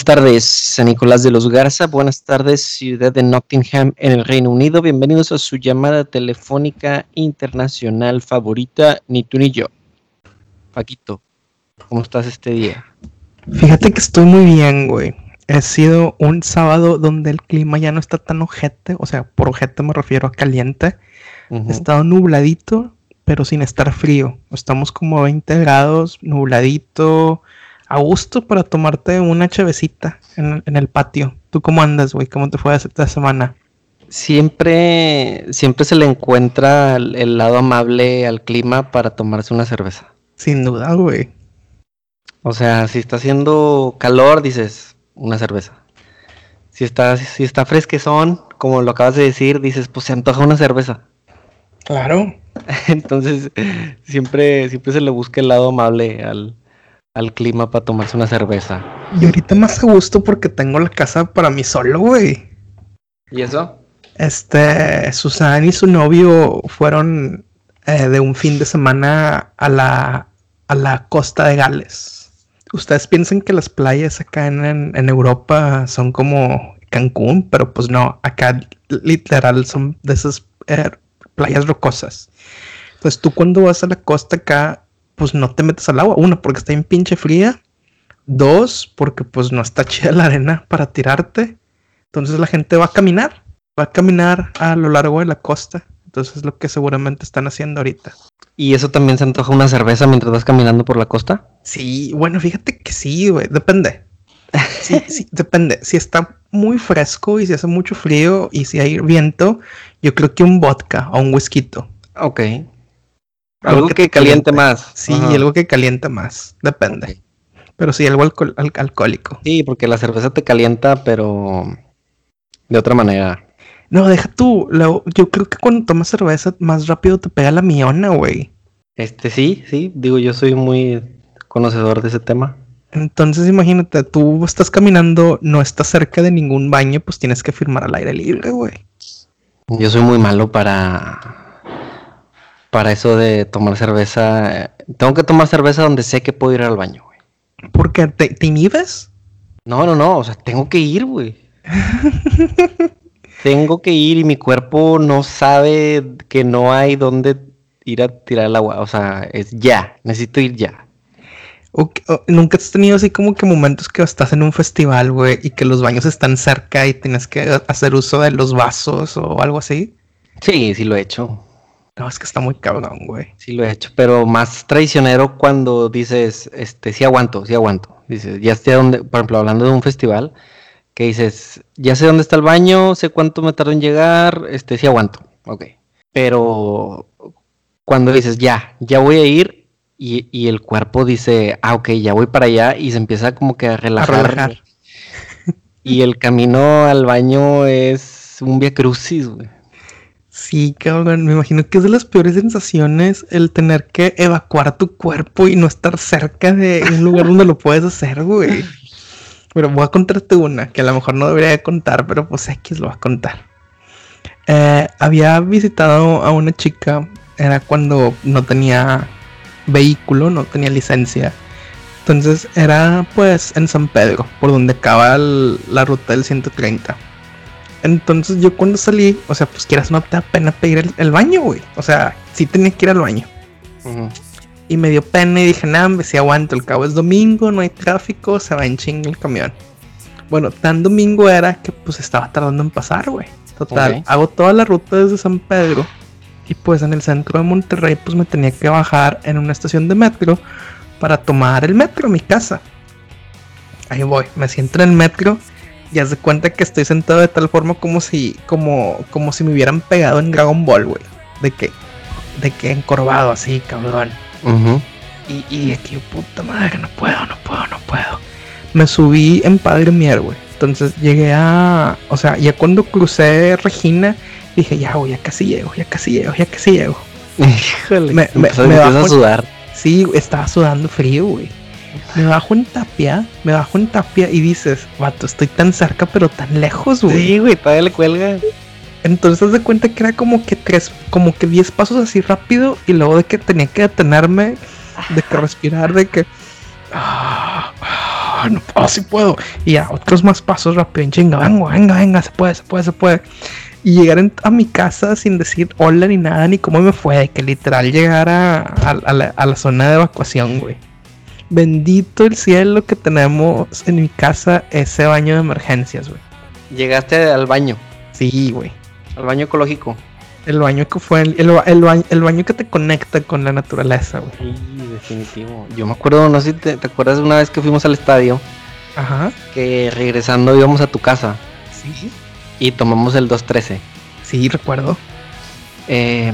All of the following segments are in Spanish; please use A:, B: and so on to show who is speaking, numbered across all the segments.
A: Buenas tardes, San Nicolás de los Garza. Buenas tardes, ciudad de Nottingham, en el Reino Unido. Bienvenidos a su llamada telefónica internacional favorita, ni tú ni yo. Paquito, ¿cómo estás este día?
B: Fíjate que estoy muy bien, güey. Ha sido un sábado donde el clima ya no está tan ojete, o sea, por ojete me refiero a caliente. Ha estado nubladito, pero sin estar frío. Estamos como a 20 grados, nubladito, a gusto para tomarte una chavecita en, el patio. ¿Tú cómo andas, güey? ¿Cómo te fue esta semana?
A: Siempre, siempre se le encuentra el, lado amable al clima para tomarse una cerveza.
B: Sin duda, güey.
A: O sea, si está haciendo calor, dices, una cerveza. Si está, si está fresquezón, como lo acabas de decir, dices, pues se antoja una cerveza.
B: Claro.
A: Entonces, siempre, siempre se le busca el lado amable al, al clima para tomarse una cerveza.
B: Y ahorita más a gusto porque tengo la casa para mí solo, güey.
A: ¿Y eso?
B: Este, Susan y su novio fueron eh, de un fin de semana a la, a la costa de Gales. Ustedes piensan que las playas acá en, Europa son como Cancún, pero pues no, acá literal son de esas eh, playas rocosas. Entonces tú cuando vas a la costa acá pues no te metes al agua. Uno, porque está bien pinche fría. Dos, porque pues no está chida la arena para tirarte. Entonces la gente va a caminar. Va a caminar a lo largo de la costa. Entonces es lo que seguramente están haciendo ahorita.
A: ¿Y eso también se antoja una cerveza mientras vas caminando por la costa?
B: Sí, bueno, fíjate que sí, güey. Depende. Sí, sí, depende. Si está muy fresco y si hace mucho frío y si hay viento, yo creo que un vodka o un whisky.
A: Ok. Algo, que, caliente, más.
B: Sí, algo que calienta más. Depende. Pero sí, algo alcohólico.
A: Sí, porque la cerveza te calienta, pero de otra manera.
B: No, deja tú. yo creo que cuando tomas cerveza, más rápido te pega la miona, güey.
A: Este sí, sí. Digo, yo soy muy conocedor de ese tema.
B: Entonces, imagínate, tú estás caminando, no estás cerca de ningún baño, pues tienes que firmar al aire libre, güey.
A: Yo soy muy malo para para eso de tomar cerveza. Tengo que tomar cerveza donde sé que puedo ir al baño, güey.
B: ¿Por qué? ¿Te, inhibes?
A: No, no, no. O sea, tengo que ir, güey. tengo que ir y mi cuerpo no sabe que no hay dónde ir a tirar el agua. O sea, es ya. Necesito ir ya.
B: ¿Nunca has tenido así como que momentos que estás en un festival, güey, y que los baños están cerca y tienes que hacer uso de los vasos o algo así?
A: Sí, sí lo he hecho.
B: No, es que está muy cabrón, güey.
A: Sí lo he hecho, pero más traicionero cuando dices, este, sí aguanto, sí aguanto. Dices, ya sé dónde, por ejemplo, hablando de un festival, que dices, ya sé dónde está el baño, sé cuánto me tardo en llegar, este, sí aguanto, ok. Pero cuando dices, ya, ya voy a ir, y, el cuerpo dice, ah, ok, ya voy para allá, y se empieza como que a relajar. A relajar. Y el camino al baño es un via crucis, güey.
B: Sí, cabrón, me imagino que es de las peores sensaciones el tener que evacuar tu cuerpo y no estar cerca de un lugar donde lo puedes hacer, güey. Pero voy a contarte una que a lo mejor no debería contar, pero pues X lo va a contar. Eh, había visitado a una chica, era cuando no tenía vehículo, no tenía licencia. Entonces era pues en San Pedro, por donde acaba la ruta del 130. Entonces yo cuando salí, o sea, pues quieras no te da pena pedir el, baño, güey. O sea, sí tenía que ir al baño. Y me dio pena y dije, nada, si aguanto, el cabo es domingo, no hay tráfico, se va en ching el camión. Bueno, tan domingo era que pues estaba tardando en pasar, güey. Total, hago toda la ruta desde San Pedro. Y pues en el centro de Monterrey, pues me tenía que bajar en una estación de metro para tomar el metro a mi casa. Ahí voy, me siento en el metro y haz de cuenta que estoy sentado de tal forma como si, como, como si me hubieran pegado en Dragon Ball, güey. De que, de que encorvado así, cabrón. y, y aquí, puta madre, no puedo, no puedo, no puedo. Me subí en Padre Mier, güey. Entonces llegué a, o sea, ya cuando crucé Regina, dije, ya, güey, ya casi llego, ya casi llego, ya casi llego.
A: Híjole, me, me, me a sudar.
B: Sí, estaba sudando frío, güey me bajo en tapia, me bajo en tapia y dices, vato, estoy tan cerca pero tan lejos, güey.
A: Sí, güey, todavía le cuelga.
B: Entonces de cuenta que era como que tres, como que diez pasos así rápido y luego de que tenía que detenerme, de que respirar, de que... ah, no puedo, sí puedo. Y ya, otros más pasos rápido, en chinga, venga, venga, venga, se puede, se puede, se puede. Y llegar a mi casa sin decir hola ni nada, ni cómo me fue, que literal llegar a, la, a la zona de evacuación, güey. Bendito el cielo que tenemos en mi casa ese baño de emergencias, güey.
A: Llegaste al baño.
B: Sí, güey.
A: Al baño ecológico.
B: El baño que fue el, el, baño, el baño que te conecta con la naturaleza, güey.
A: Sí, definitivo. Yo me acuerdo, no sé si te, acuerdas de una vez que fuimos al estadio.
B: Ajá.
A: Que regresando íbamos a tu casa.
B: Sí.
A: Y tomamos el 213.
B: Sí, recuerdo.
A: Eh,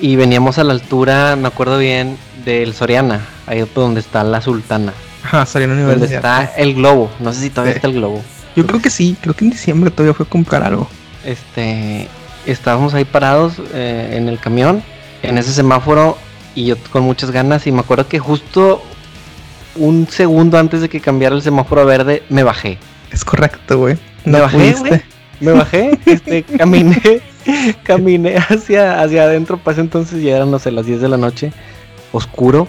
A: y veníamos a la altura, me acuerdo bien, del Soriana, ahí donde está la Sultana.
B: Ajá, Soriana Universidad.
A: Donde está el globo, no sé si todavía está el globo.
B: Yo creo que sí, creo que en diciembre todavía fue a comprar algo.
A: Este, estábamos ahí parados eh, en el camión, en ese semáforo, y yo con muchas ganas, y me acuerdo que justo un segundo antes de que cambiara el semáforo a verde, me bajé.
B: Es correcto, güey.
A: Me bajé, güey. Me bajé, este, caminé, caminé hacia, hacia adentro, pasé entonces ya eran, no sé, las 10 de la noche, oscuro.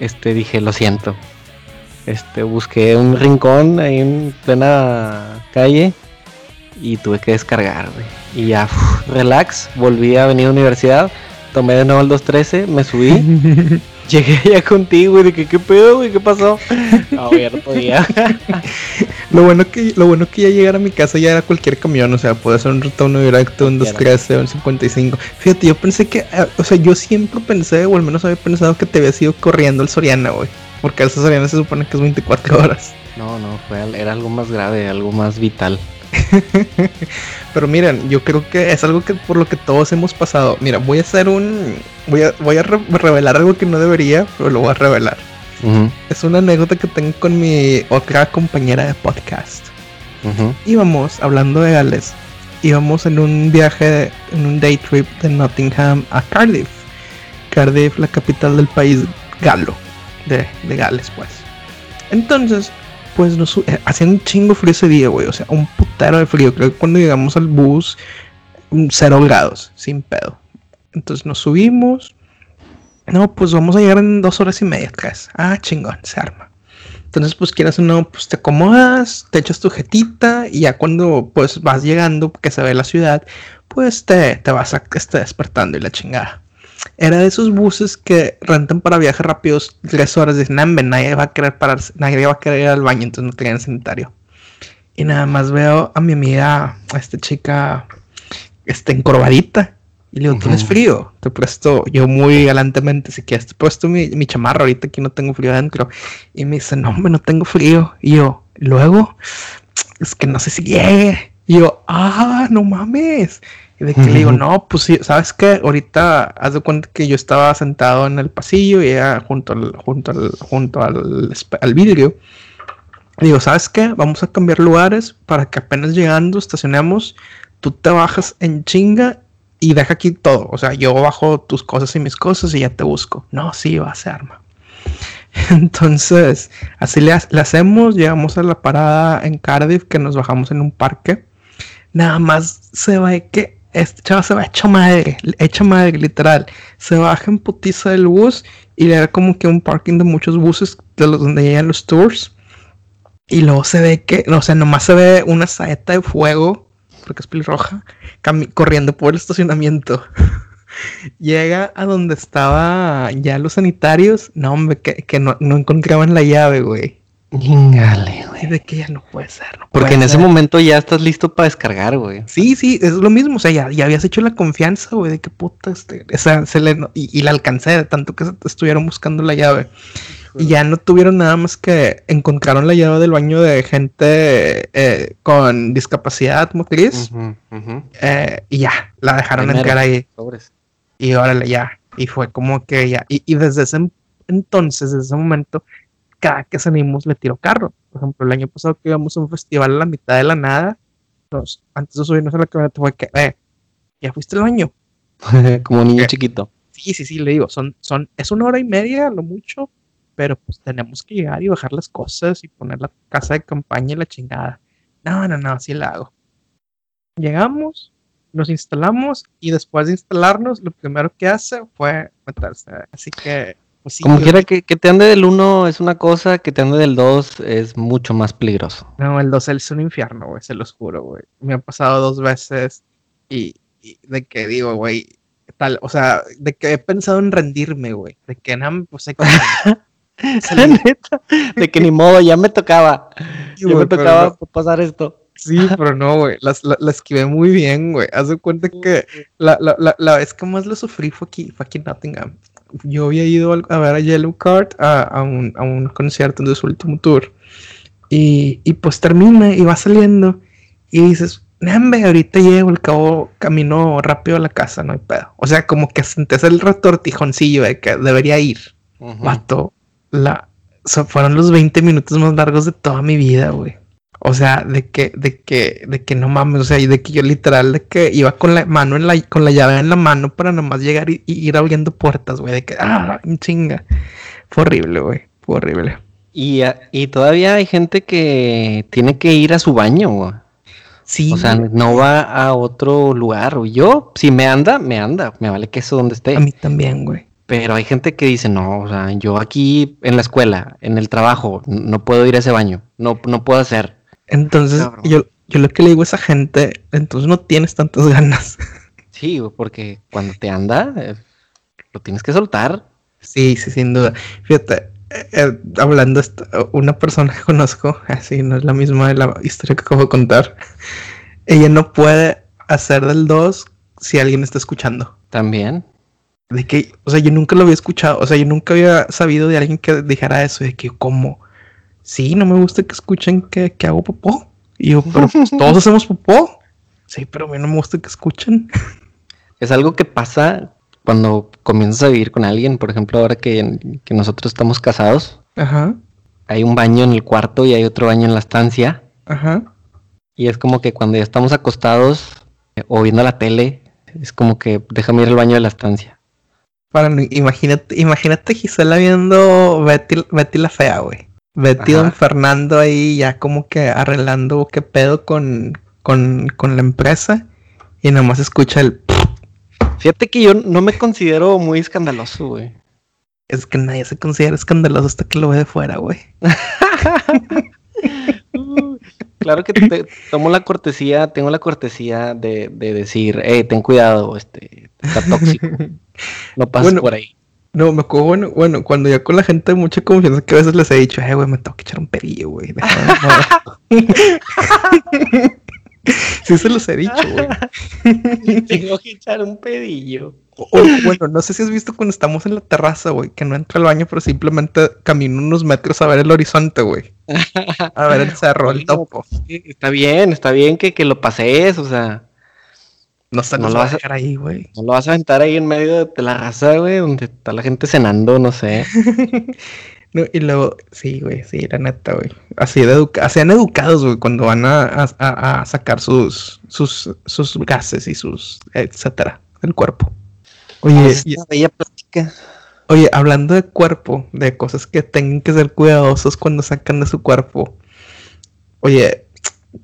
A: Este, dije, lo siento. Este, busqué un rincón ahí en plena calle y tuve que descargar. Y ya, relax, volví a venir a la universidad, tomé de nuevo el 213, me subí, llegué ya contigo y dije, ¿qué pedo, güey? ¿Qué pasó? Abierto ya.
B: lo, bueno que, lo bueno que ya llegar a mi casa ya era cualquier camión, o sea, puede ser un retorno directo, un 213, un 55. Fíjate, yo pensé que, eh, o sea, yo siempre pensé, o al menos había pensado que te había ido corriendo el Soriana, güey. Porque el Soriana se supone que es 24 horas.
A: No, no, fue, era algo más grave, algo más vital.
B: Pero miren, yo creo que es algo que por lo que todos hemos pasado. Mira, voy a hacer un. Voy a, voy a revelar algo que no debería, pero lo voy a revelar. Es una anécdota que tengo con mi otra compañera de podcast. Íbamos, hablando de Gales, íbamos en un viaje, en un day trip de Nottingham a Cardiff. Cardiff, la capital del país galo, de, de Gales, pues. Entonces, pues nos eh, hacía un chingo frío ese día, güey. O sea, un putero de frío. Creo que cuando llegamos al bus, cero grados, sin pedo. Entonces nos subimos. No, pues vamos a llegar en dos horas y media, tres. Ah, chingón, se arma. Entonces, pues quieras o no, pues te acomodas, te echas tu jetita y ya cuando pues vas llegando, que se ve la ciudad, pues te, te vas a, esté despertando y la chingada. Era de esos buses que rentan para viajes rápidos tres horas. Dicen, nadie va a querer pararse, nadie va a querer ir al baño, entonces no tenían sanitario. Y nada más veo a mi amiga, a esta chica, está encorvadita. Y le digo, ¿tienes frío? Te presto, yo muy galantemente, si quieres, te presto mi, mi chamarra, ahorita aquí no tengo frío adentro. Y me dice, no, hombre, no tengo frío. Y yo, luego, es que no sé si llegue. Y yo, ah, no mames. Y de que le digo, no, pues sí, ¿sabes qué? Ahorita haz de cuenta que yo estaba sentado en el pasillo y ella junto al, junto al, junto al, al vidrio. digo, ¿sabes qué? Vamos a cambiar lugares para que apenas llegando estacionemos, tú te bajas en chinga y deja aquí todo. O sea, yo bajo tus cosas y mis cosas y ya te busco. No, sí, va a ser arma. Entonces, así le, le, hacemos, llegamos a la parada en Cardiff, que nos bajamos en un parque. Nada más se ve que este chaval se va hecho madre, hecha madre, literal. Se baja en putiza del bus y le da como que un parking de muchos buses de los donde llegan los tours. Y luego se ve que, o sea, nomás se ve una saeta de fuego, porque es pelirroja, corriendo por el estacionamiento. Llega a donde estaba ya los sanitarios. No, hombre, que, no, no encontraban la llave, güey.
A: Chingale, güey.
B: De que ya no puede ser.
A: Porque en ese momento ya estás listo para descargar, güey.
B: Sí, sí, es lo mismo. O sea, ya, ya habías hecho la confianza, güey, de que puta, este, esa, se le, y, la alcancé, de tanto que estuvieron buscando la llave. Y ya no tuvieron nada más que encontraron la llave del baño de gente eh, con discapacidad motriz. Eh, y ya, la dejaron entrar ahí. Y órale, ya. Y fue como que ya. Y, y desde ese entonces, desde ese momento, cada que salimos le tiro carro. Por ejemplo, el año pasado que íbamos a un festival a la mitad de la nada, nos, antes de subirnos a la camioneta fue que, eh, ya fuiste al baño.
A: Como niño chiquito.
B: Sí, sí, sí, le digo, son, son, es una hora y media, lo mucho, pero pues tenemos que llegar y bajar las cosas y poner la casa de campaña y la chingada. No, no, no, así la hago. Llegamos, nos instalamos y después de instalarnos, lo primero que hace fue meterse. Así que Pues sí,
A: Como quiera que, que te ande del 1 es una cosa, que te ande del 2 es mucho más peligroso.
B: No, el 2 es un infierno, güey, se los juro, güey. Me ha pasado dos veces y, y de que digo, güey, tal, o sea, de que he pensado en rendirme, güey. De que nada, pues que...
A: La neta, de que ni modo, ya me tocaba.
B: Sí,
A: Ya me tocaba
B: no.
A: pasar esto.
B: Sí, pero no, güey. las- La, la esquivé muy bien, güey. Haz de cuenta que la, la, la, la vez que más lo sufrí fue aquí, fue aquí en Nottingham. Yo había ido a ver a Yellow Card a, a un, a un concierto de su último tour. Y, y pues termina y va saliendo. Y dices, Nambe, ahorita llego, al cabo camino rápido a la casa, no hay pedo. O sea, como que sentés el retortijoncillo de que debería ir.
A: Ujú.
B: Vato, la, so- fueron los 20 minutos más largos de toda mi vida, güey. O sea, de que, de que, de que no mames, o sea, y de que yo literal, de que iba con la mano en la, con la llave en la mano para nomás llegar y, y ir abriendo puertas, güey, de que, ah, chinga. Fue horrible, güey, fue horrible.
A: Y, a- y todavía hay gente que tiene que ir a su baño, güey.
B: Sí,
A: O sea, no va a otro lugar. güey. Yo, si me anda, me anda. Me vale que eso donde esté.
B: a mí también, güey.
A: Pero hay gente que dice, no, o sea, yo aquí en la escuela, en el trabajo, no puedo ir a ese baño. No, no puedo hacer.
B: Entonces,
A: Cabrón.
B: yo, yo lo que le digo a esa gente, entonces no tienes tantas ganas.
A: Sí, porque cuando te anda, eh, lo tienes que soltar.
B: Sí, sí, sin duda. Fíjate, eh, eh, hablando, esto, una persona que conozco, así no es la misma de la historia que acabo de contar, ella no puede hacer del 2 si alguien está escuchando.
A: También.
B: De que, o sea, yo nunca lo había escuchado, o sea, yo nunca había sabido de alguien que dijera eso, de que, ¿cómo? Sí, no me gusta que escuchen que, que hago popó. Y yo, pero pues, todos hacemos popó. Sí, pero a mí no me gusta que escuchen.
A: Es algo que pasa cuando comienzas a vivir con alguien. Por ejemplo, ahora que, que nosotros estamos casados,
B: Ajá,
A: hay un baño en el cuarto y hay otro baño en la estancia.
B: ajá.
A: Y es como que cuando ya estamos acostados eh, o viendo la tele, es como que déjame ir al baño de la estancia.
B: Para, imagínate, imagínate Gisela viendo Betty, Betty la fea, güey. Betty
A: Ajá.
B: Don Fernando ahí ya como que arreglando qué pedo con, con, con la empresa. Y nada más escucha el...
A: Fíjate que yo no me considero muy escandaloso, güey.
B: Es que nadie se considera escandaloso hasta que lo ve de fuera, güey.
A: Claro que te, tomo la cortesía, tengo la cortesía de, de decir, hey, ten cuidado, este, está tóxico, no pases
B: Bueno.
A: por ahí.
B: No, me acuerdo, bueno, bueno, cuando ya con la gente de mucha confianza que a veces les he dicho, eh, güey, me tengo que echar un pedillo, güey. déjame mover". sí se los he dicho, güey.
A: Tengo que echar un pedillo.
B: O- o, bueno, no sé si has visto cuando estamos en la terraza, güey, que no entra al baño, pero simplemente camino unos metros a ver el horizonte, güey. A ver el cerro, el topo.
A: Sí, Está bien, está bien que, que lo pases, o sea,
B: No nos
A: lo vas a-
B: dejar ahí, güey.
A: no lo vas a aventar ahí en medio de la raza, güey, donde está la gente cenando, no sé.
B: No, y luego, sí, güey, sí, la neta, güey. Así de educa sean educados, güey, cuando van a, a- a- sacar sus, sus, sus gases y sus, etcétera, del cuerpo. Oye,
A: Es una bella plática.
B: oye, hablando de cuerpo, de cosas que tengan que ser cuidadosos cuando sacan de su cuerpo. Oye,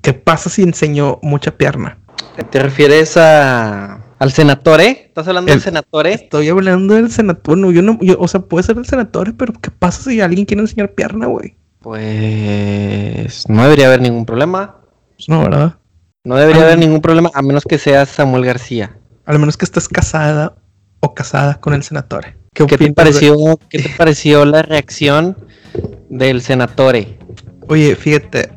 B: ¿qué pasa si enseño mucha pierna?
A: ¿Te refieres a al senatore? ¿Estás hablando
B: El-
A: del senatore?
B: Estoy hablando del senador, no, yo no, yo- o sea, puede ser el senador, pero ¿qué pasa si alguien quiere enseñar pierna, güey?
A: Pues no debería haber ningún problema.
B: No, ¿verdad?
A: No debería
B: Ah.
A: haber ningún problema, a menos que seas Samuel García.
B: Al menos que estés casada o casada con el senador. ¿Qué,
A: ¿Qué te
B: de-
A: pareció, qué te pareció la reacción del senatore?
B: Oye, fíjate.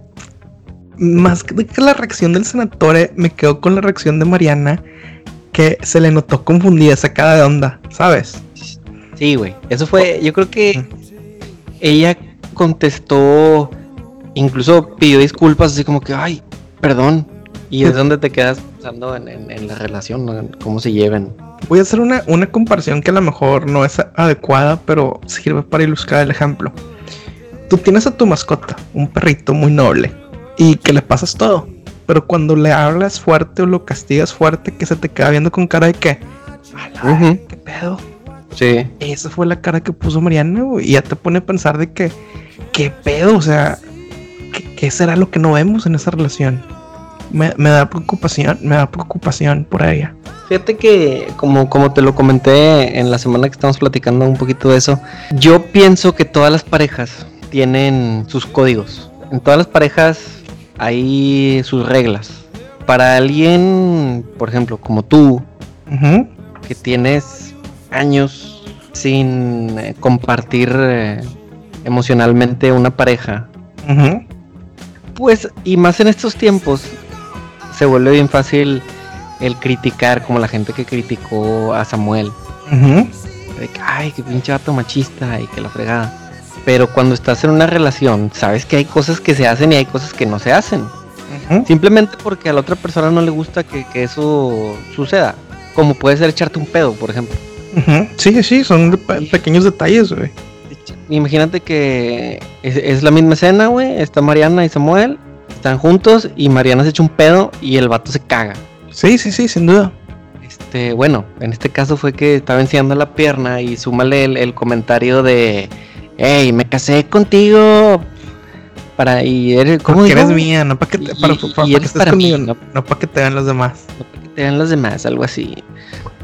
B: Más que la reacción del senatore, me quedo con la reacción de Mariana, que se le notó confundida, sacada de onda, ¿sabes?
A: Sí, güey. Eso fue, yo creo que ella contestó, incluso pidió disculpas, así como que, ay, perdón. Y es donde te quedas pensando en, en- en la relación, cómo se lleven.
B: Voy a hacer una, una comparación que a lo mejor no es adecuada, pero sirve para ilustrar el ejemplo. Tú tienes a tu mascota, un perrito muy noble, y que le pasas todo. Pero cuando le hablas fuerte o lo castigas fuerte, que se te queda viendo con cara de que, "A la
A: Ujú.
B: ¿qué pedo?
A: Sí.
B: Esa fue la cara que puso Mariana, güey. Y ya te pone a pensar de que, ¿qué pedo? O sea, ¿qué, qué será lo que no vemos en esa relación? Me, me da preocupación, me da preocupación por ella.
A: Fíjate que, como, como te lo comenté en la semana que estamos platicando un poquito de eso, yo pienso que todas las parejas tienen sus códigos. En todas las parejas hay sus reglas. Para alguien, por ejemplo, como tú, que tienes años sin eh, compartir eh, emocionalmente una pareja, pues, y más en estos tiempos, se vuelve bien fácil el criticar, como la gente que criticó a Samuel. De que, ay, qué pinche vato machista y que la fregada. Pero cuando estás en una relación, sabes que hay cosas que se hacen y hay cosas que no se hacen. Simplemente porque a la otra persona no le gusta que, eso suceda. Como puede ser echarte un pedo, por ejemplo.
B: Sí, sí, son pequeños detalles, güey.
A: Imagínate que es, la misma escena, güey. Está Mariana y Samuel. Están juntos y Mariana se echa un pedo y el vato se caga.
B: Sí, sí, sí, sin duda.
A: Este, bueno, en este caso fue que estaba enseñando la pierna y súmale el comentario de hey, me casé contigo para y
B: eres como eres mía, no para que te, para, que estés conmigo, no, para que te vean los demás.
A: No para que te vean los demás, algo así.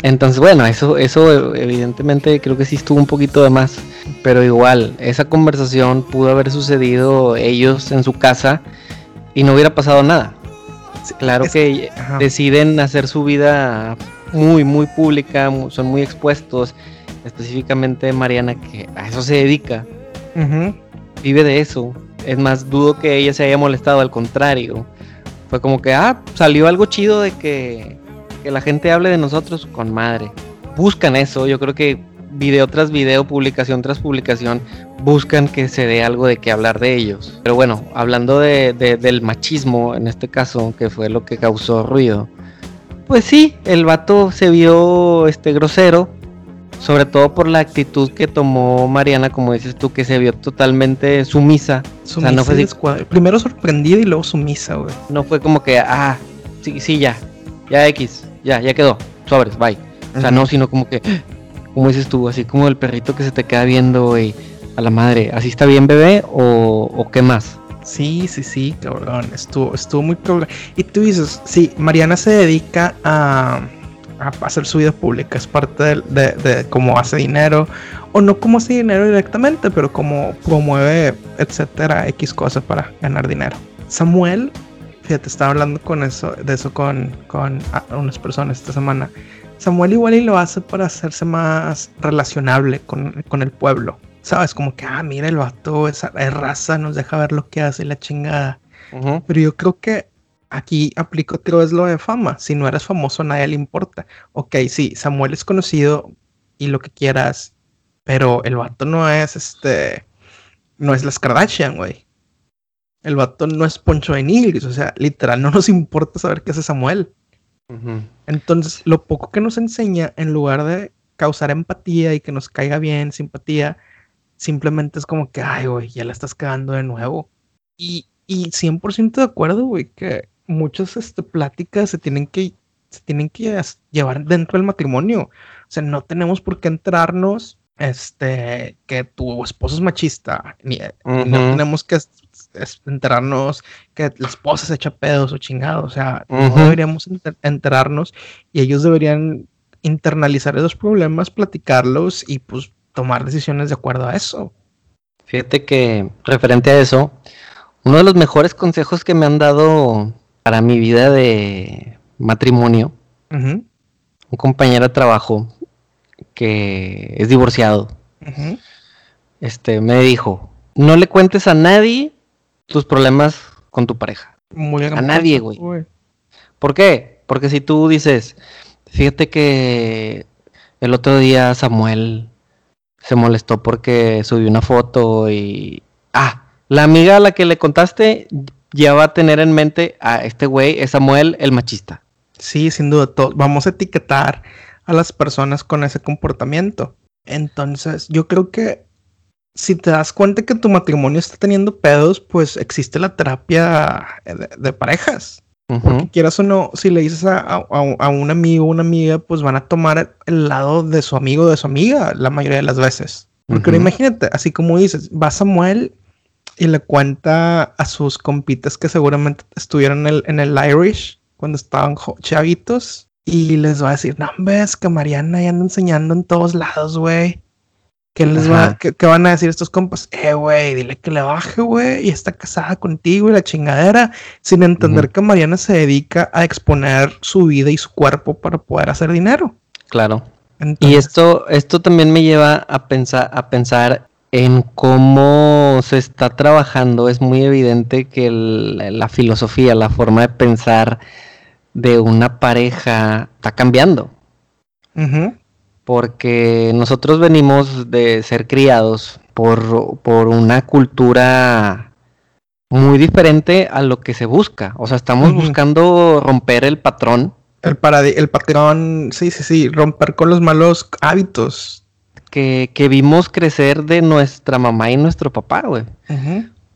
A: Entonces, bueno, eso, eso evidentemente creo que sí estuvo un poquito de más. Pero igual, esa conversación pudo haber sucedido ellos en su casa y no hubiera pasado nada. claro que deciden hacer su vida muy, muy pública, son muy expuestos específicamente Mariana, que a eso se dedica, vive de eso. Es más, dudo que ella se haya molestado, al contrario. Fue como que, ah, salió algo chido de que, que la gente hable de nosotros con madre. Buscan eso, yo creo que video tras video, publicación tras publicación, buscan que se dé algo de qué hablar de ellos. Pero bueno, hablando de, del machismo en este caso, que fue lo que causó ruido, pues sí, el vato se vio este grosero, sobre todo por la actitud que tomó Mariana, como dices tú, que se vio totalmente sumisa.
B: Sumisa no fue Primero sorprendida y luego sumisa, güey.
A: No fue como que, ah, sí, sí, ya, ya X, ya, ya quedó, sobres, bye. O sea, no, sino como que, como dices tú, así como el perrito que se te queda viendo, güey, a la madre, ¿así está bien, bebé? ¿O, o qué más?
B: Sí, sí, sí, cabrón, estuvo, estuvo muy cabrón. Y tú dices, sí, Mariana se dedica a a hacer su vida pública, es parte de, cómo hace dinero, o no cómo hace dinero directamente, pero cómo promueve, etcétera, X cosas para ganar dinero. Samuel, fíjate, estaba hablando con eso, de eso con, con unas personas esta semana. Samuel igual y lo hace para hacerse más relacionable con, el pueblo. ¿Sabes? Como que, ah, mira, el vato es, raza, nos deja ver lo que hace la chingada. Pero yo creo que aquí aplico otra vez lo de fama. Si no eres famoso, a nadie le importa. Ok, sí, Samuel es conocido y lo que quieras, pero el vato no es este. No es las Kardashian, güey. El vato no es Poncho de Nigris, o sea, literal, no nos importa saber qué hace Samuel. Entonces, lo poco que nos enseña, en lugar de causar empatía y que nos caiga bien, simpatía, simplemente es como que, ay, güey, ya la estás cagando de nuevo. Y, y 100% de acuerdo, güey, que muchas este, pláticas se tienen que se tienen que llevar dentro del matrimonio. O sea, no tenemos por qué entrarnos este que tu esposo es machista, ni, no tenemos que enterarnos que la esposa se echa pedos o chingados, o sea, no deberíamos enterarnos y ellos deberían internalizar esos problemas, platicarlos y pues tomar decisiones de acuerdo a eso.
A: Fíjate que referente a eso, uno de los mejores consejos que me han dado para mi vida de matrimonio, un compañero de trabajo que es divorciado, este, me dijo, no le cuentes a nadie tus problemas con tu pareja. a nadie, güey. ¿Por qué? Porque si tú dices, fíjate que el otro día Samuel se molestó porque subió una foto y... Ah, la amiga a la que le contaste ya va a tener en mente a este güey, es Samuel el machista.
B: Sí, sin duda. Vamos a etiquetar a las personas con ese comportamiento. Entonces, yo creo que si te das cuenta que tu matrimonio está teniendo pedos, pues existe la terapia de, parejas. Porque quieras o no, si le dices a, un amigo o una amiga, pues van a tomar el lado de su amigo o de su amiga la mayoría de las veces. Porque imagínate, así como dices, va Samuel y le cuenta a sus compitas que seguramente estuvieron en el, en el Irish cuando estaban chavitos y les va a decir, no, ves que Mariana ya anda enseñando en todos lados, güey. ¿Qué les va, qué, van a decir estos compas? Eh, güey, dile que le baje, güey, y está casada contigo y la chingadera, sin entender que Mariana se dedica a exponer su vida y su cuerpo para poder hacer dinero.
A: Claro. y esto, esto también me lleva a pensar, a pensar en cómo se está trabajando. Es muy evidente que la filosofía, la forma de pensar de una pareja está cambiando. Porque nosotros venimos de ser criados por, por, una cultura muy diferente a lo que se busca. O sea, estamos buscando romper el patrón.
B: El, el patrón, sí, sí, sí, romper con los malos hábitos.
A: Que, que vimos crecer de nuestra mamá y nuestro papá, güey.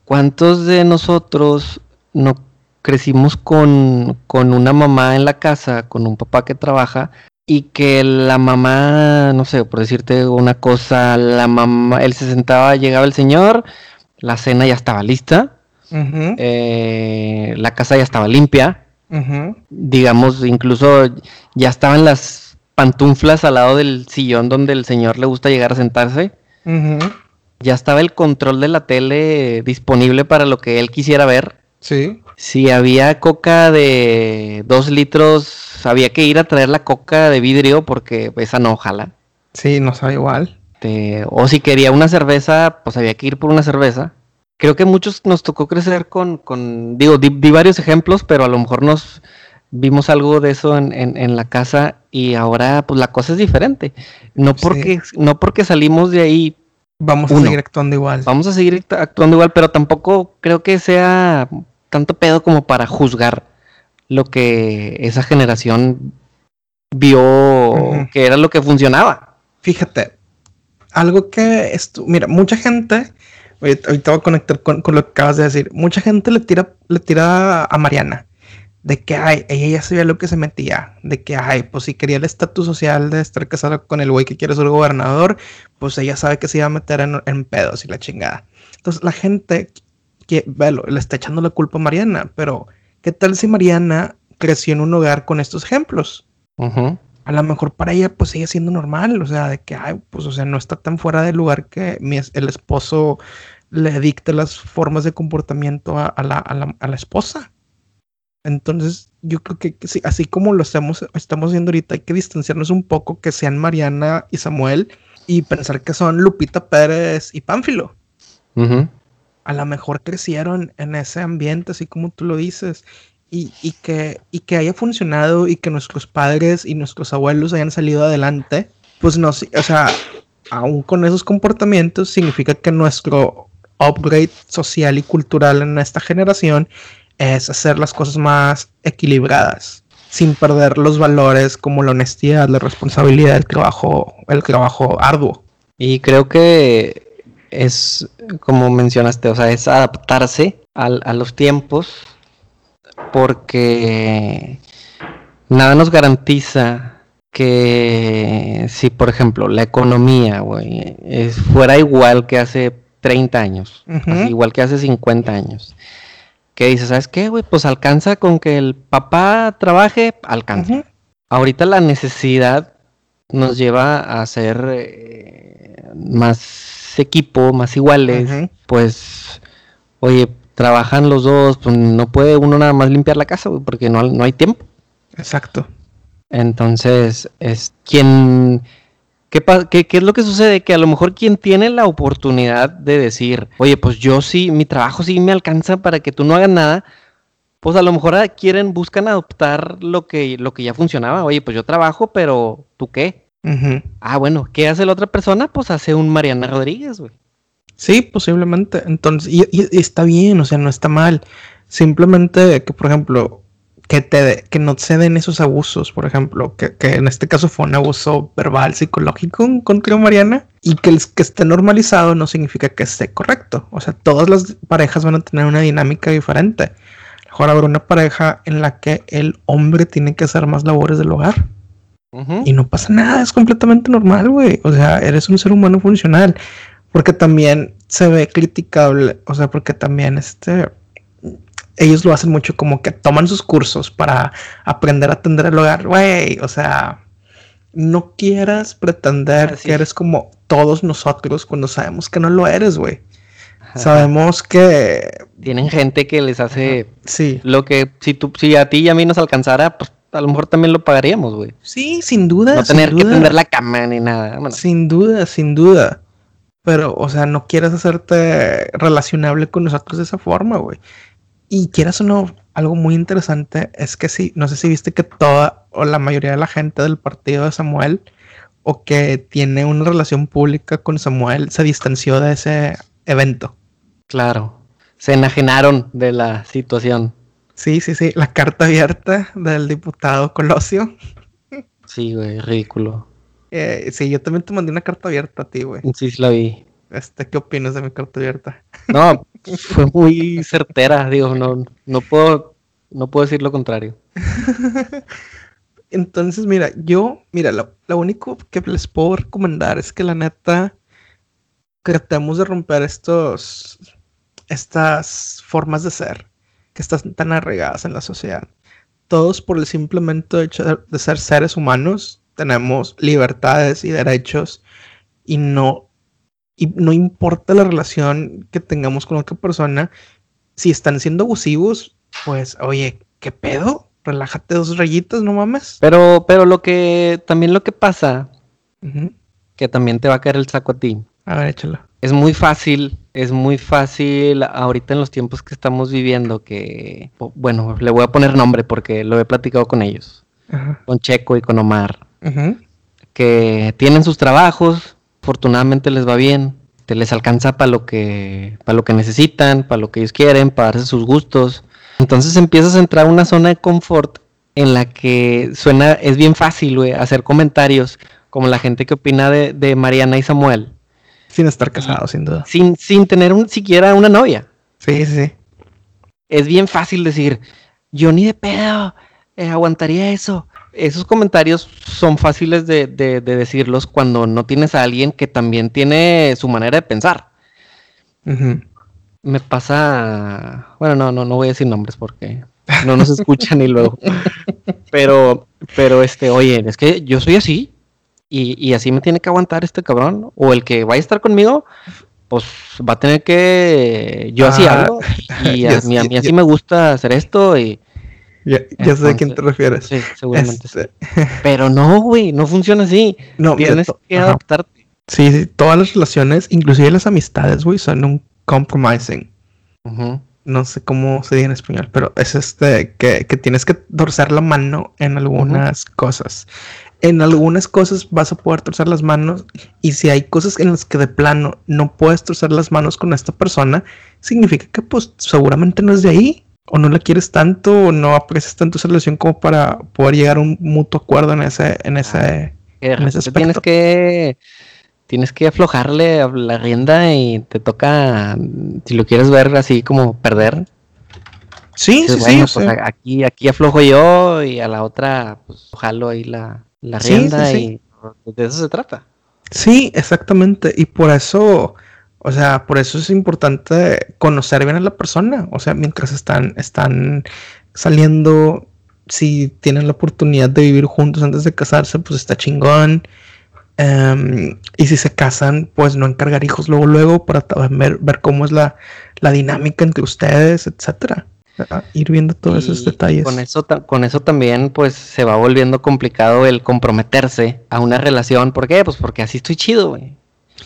A: ¿Cuántos de nosotros no crecimos con, una mamá en la casa, con un papá que trabaja, y que la mamá, no sé, por decirte una cosa, la mamá, él se sentaba, llegaba el señor, la cena ya estaba lista, eh, la casa ya estaba limpia, digamos, incluso ya estaban las pantuflas al lado del sillón donde el señor le gusta llegar a sentarse. Ya estaba el control de la tele disponible para lo que él quisiera ver.
B: Sí.
A: Si había coca de dos litros, había que ir a traer la coca de vidrio porque esa no jala.
B: Sí, no sabe igual.
A: o si quería una cerveza, pues había que ir por una cerveza. Creo que muchos nos tocó crecer con, con digo, di, varios ejemplos, pero a lo mejor nos vimos algo de eso en, en, la casa y ahora pues la cosa es diferente. No porque, no porque salimos de ahí.
B: Vamos a seguir actuando igual.
A: Vamos a seguir actuando igual, pero tampoco creo que sea tanto pedo como para juzgar lo que esa generación vio que era lo que funcionaba.
B: Fíjate, algo que esto, mira, mucha gente, ahorita voy a conectar con, lo que acabas de decir, mucha gente le tira, le tira a Mariana de que ay, ella ya sabía lo que se metía, de que ay, pues si quería el estatus social de estar casada con el güey que quiere ser gobernador, pues ella sabe que se iba a meter en, en pedos y la chingada. Entonces la gente que, le está echando la culpa a Mariana, pero ¿qué tal si Mariana creció en un hogar con estos ejemplos? A lo mejor para ella pues sigue siendo normal, o sea, de que, ay, pues, o sea, no está tan fuera del lugar que el esposo le dicte las formas de comportamiento a, la, esposa. Entonces, yo creo que, sí, así como lo estamos, estamos viendo ahorita, hay que distanciarnos un poco que sean Mariana y Samuel y pensar que son Lupita Pérez y Pánfilo. A lo mejor crecieron en ese ambiente, así como tú lo dices, y, que, y que haya funcionado y que nuestros padres y nuestros abuelos hayan salido adelante, pues no, o sea, aún con esos comportamientos significa que nuestro upgrade social y cultural en esta generación es hacer las cosas más equilibradas, sin perder los valores como la honestidad, la responsabilidad, el trabajo, el trabajo arduo.
A: Y creo que es, como mencionaste, o sea, es adaptarse a los tiempos porque nada nos garantiza que si, por ejemplo, la economía, güey, fuera igual que hace 30 años, igual que hace 50 años, que dices, ¿sabes qué, güey? Pues alcanza con que el papá trabaje, alcanza. Ahorita la necesidad nos lleva a ser eh, más equipo, más iguales, pues, oye, trabajan los dos, pues no puede uno nada más limpiar la casa, porque no, no hay tiempo.
B: Exacto.
A: Entonces, es quien... ¿Qué, ¿Qué, ¿Qué, es lo que sucede? Que a lo mejor quien tiene la oportunidad de decir, oye, pues yo sí, mi trabajo sí me alcanza para que tú no hagas nada, pues a lo mejor quieren, buscan adoptar lo que, lo que ya funcionaba. Oye, pues yo trabajo, pero ¿tú qué? Ah, bueno, ¿qué hace la otra persona? Pues hace un Mariana Rodríguez, güey.
B: Sí, posiblemente. Entonces, y, está bien, o sea, no está mal. Simplemente que, por ejemplo, que, te, que no se den esos abusos, por ejemplo, que, en este caso fue un abuso verbal, psicológico contra Mariana, y que el que esté normalizado no significa que esté correcto. O sea, todas las parejas van a tener una dinámica diferente. Mejor habrá una pareja en la que el hombre tiene que hacer más labores del hogar y no pasa nada, es completamente normal, güey. O sea, eres un ser humano funcional. Porque también se ve criticable, o sea, porque también este ellos lo hacen mucho como que toman sus cursos para aprender a atender el hogar. Güey, o sea, no quieras pretender que eres como todos nosotros cuando sabemos que no lo eres, güey. Sabemos que
A: tienen gente que les hace sí. lo que si tú si a ti y a mí nos alcanzara, pues a lo mejor también lo pagaríamos, güey.
B: Sí, sin duda.
A: No tener que tender la cama ni nada.
B: Sin duda, sin duda. Pero, o sea, no quieras hacerte relacionable con nosotros de esa forma, güey. Y quieras o no, algo muy interesante es que sí, no sé si viste que toda o la mayoría de la gente del partido de Samuel o que tiene una relación pública con Samuel se distanció de ese evento.
A: Claro, se enajenaron de la situación.
B: Sí, sí, sí, la carta abierta del diputado Colosio.
A: Sí, güey, ridículo.
B: Eh, sí, yo también te mandé una carta abierta a ti, güey.
A: Sí, sí la vi.
B: Este, ¿qué opinas de mi carta abierta?
A: No, fue muy certera, digo, no, no puedo, no puedo decir lo contrario.
B: Entonces, mira, yo, mira, lo, único que les puedo recomendar es que la neta tratemos de romper estos, estas formas de ser que están tan arraigadas en la sociedad. Todos por el simplemente hecho de ser seres humanos tenemos libertades y derechos y no y no importa la relación que tengamos con otra persona, si están siendo abusivos, pues, oye, ¿qué pedo? Relájate dos rayitas, no mames.
A: Pero, pero lo que, también lo que pasa, que también te va a caer el saco a ti.
B: A ver, échalo.
A: Es muy fácil, es muy fácil ahorita en los tiempos que estamos viviendo que, bueno, le voy a poner nombre porque lo he platicado con ellos, con Checo y con Omar, que tienen sus trabajos, afortunadamente les va bien, te les alcanza para lo que para lo que necesitan, para lo que ellos quieren, para darse sus gustos. Entonces empiezas a entrar a una zona de confort en la que suena es bien fácil, güey, hacer comentarios como la gente que opina de, Mariana y Samuel.
B: Sin estar casados, sin duda.
A: Sin, sin tener un, siquiera una novia.
B: Sí, sí, sí.
A: Es bien fácil decir, yo ni de pedo eh, aguantaría eso esos comentarios son fáciles de, decirlos cuando no tienes a alguien que también tiene su manera de pensar. Me pasa, bueno, no, no, no voy a decir nombres porque no nos escuchan y luego. Pero, pero este, oye, es que yo soy así y, así me tiene que aguantar este cabrón o el que vaya a estar conmigo. Pues va a tener que. Yo así ah, hago. Y a, mí, a mí así me gusta hacer esto. Y,
B: ya, sé a quién te refieres.
A: Sí, seguramente. Este, Pero no, güey, no funciona así. No, Tienes que adaptarte.
B: Sí, sí, todas las relaciones, inclusive las amistades, güey, son un compromising. No sé cómo se dice en español, pero es este que, tienes que torcer la mano en algunas cosas. En algunas cosas vas a poder torcer las manos y si hay cosas en las que de plano no puedes torcer las manos con esta persona, significa que pues seguramente no es de ahí o no la quieres tanto o no aprecias tanto esa relación como para poder llegar a un mutuo acuerdo en ese, en ese,
A: Tienes que tienes que aflojarle la rienda y te toca, si lo quieres ver así como perder.
B: Sí, sí, sí.
A: Pues aquí, aquí aflojo yo y a la otra, pues jalo ahí la, la rienda y de eso se trata.
B: Sí, exactamente. Y por eso o sea, por eso es importante conocer bien a la persona. O sea, mientras están, están saliendo, si tienen la oportunidad de vivir juntos antes de casarse, pues está chingón. Em, y si se casan, pues no encargar hijos luego, luego para ver, ver cómo es la, la dinámica entre ustedes, etcétera. Ir viendo todos esos detalles.
A: Con eso, con eso también, pues se va volviendo complicado el comprometerse a una relación. ¿Por qué? Pues porque así estoy chido, güey.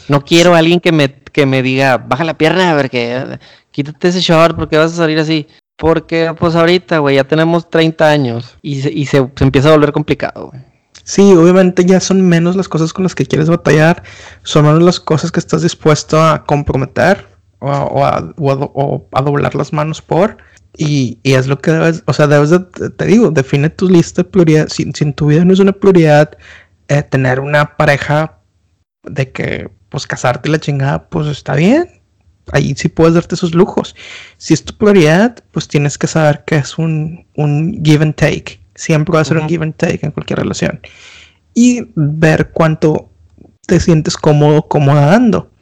A: No quiero a alguien que me, que me diga, baja la pierna, a ver que quítate ese short porque vas a salir así. Porque pues ahorita, güey, ya tenemos 30 años y, se, y se, empieza a volver complicado, güey.
B: Sí, obviamente ya son menos las cosas con las que quieres batallar, son menos las cosas que estás dispuesto a comprometer o, a, o, a, doblar las manos por. Y, y, es lo que debes, o sea, debes de, te digo, define tu lista de prioridades. Si, en tu vida no es una prioridad eh, tener una pareja de que pues casarte la chingada, pues está bien. Ahí sí puedes darte esos lujos. Si es tu prioridad, pues tienes que saber que es un, un give and take. Siempre va a ser un give and take en cualquier relación. Y ver cuánto te sientes cómodo, cómoda dando.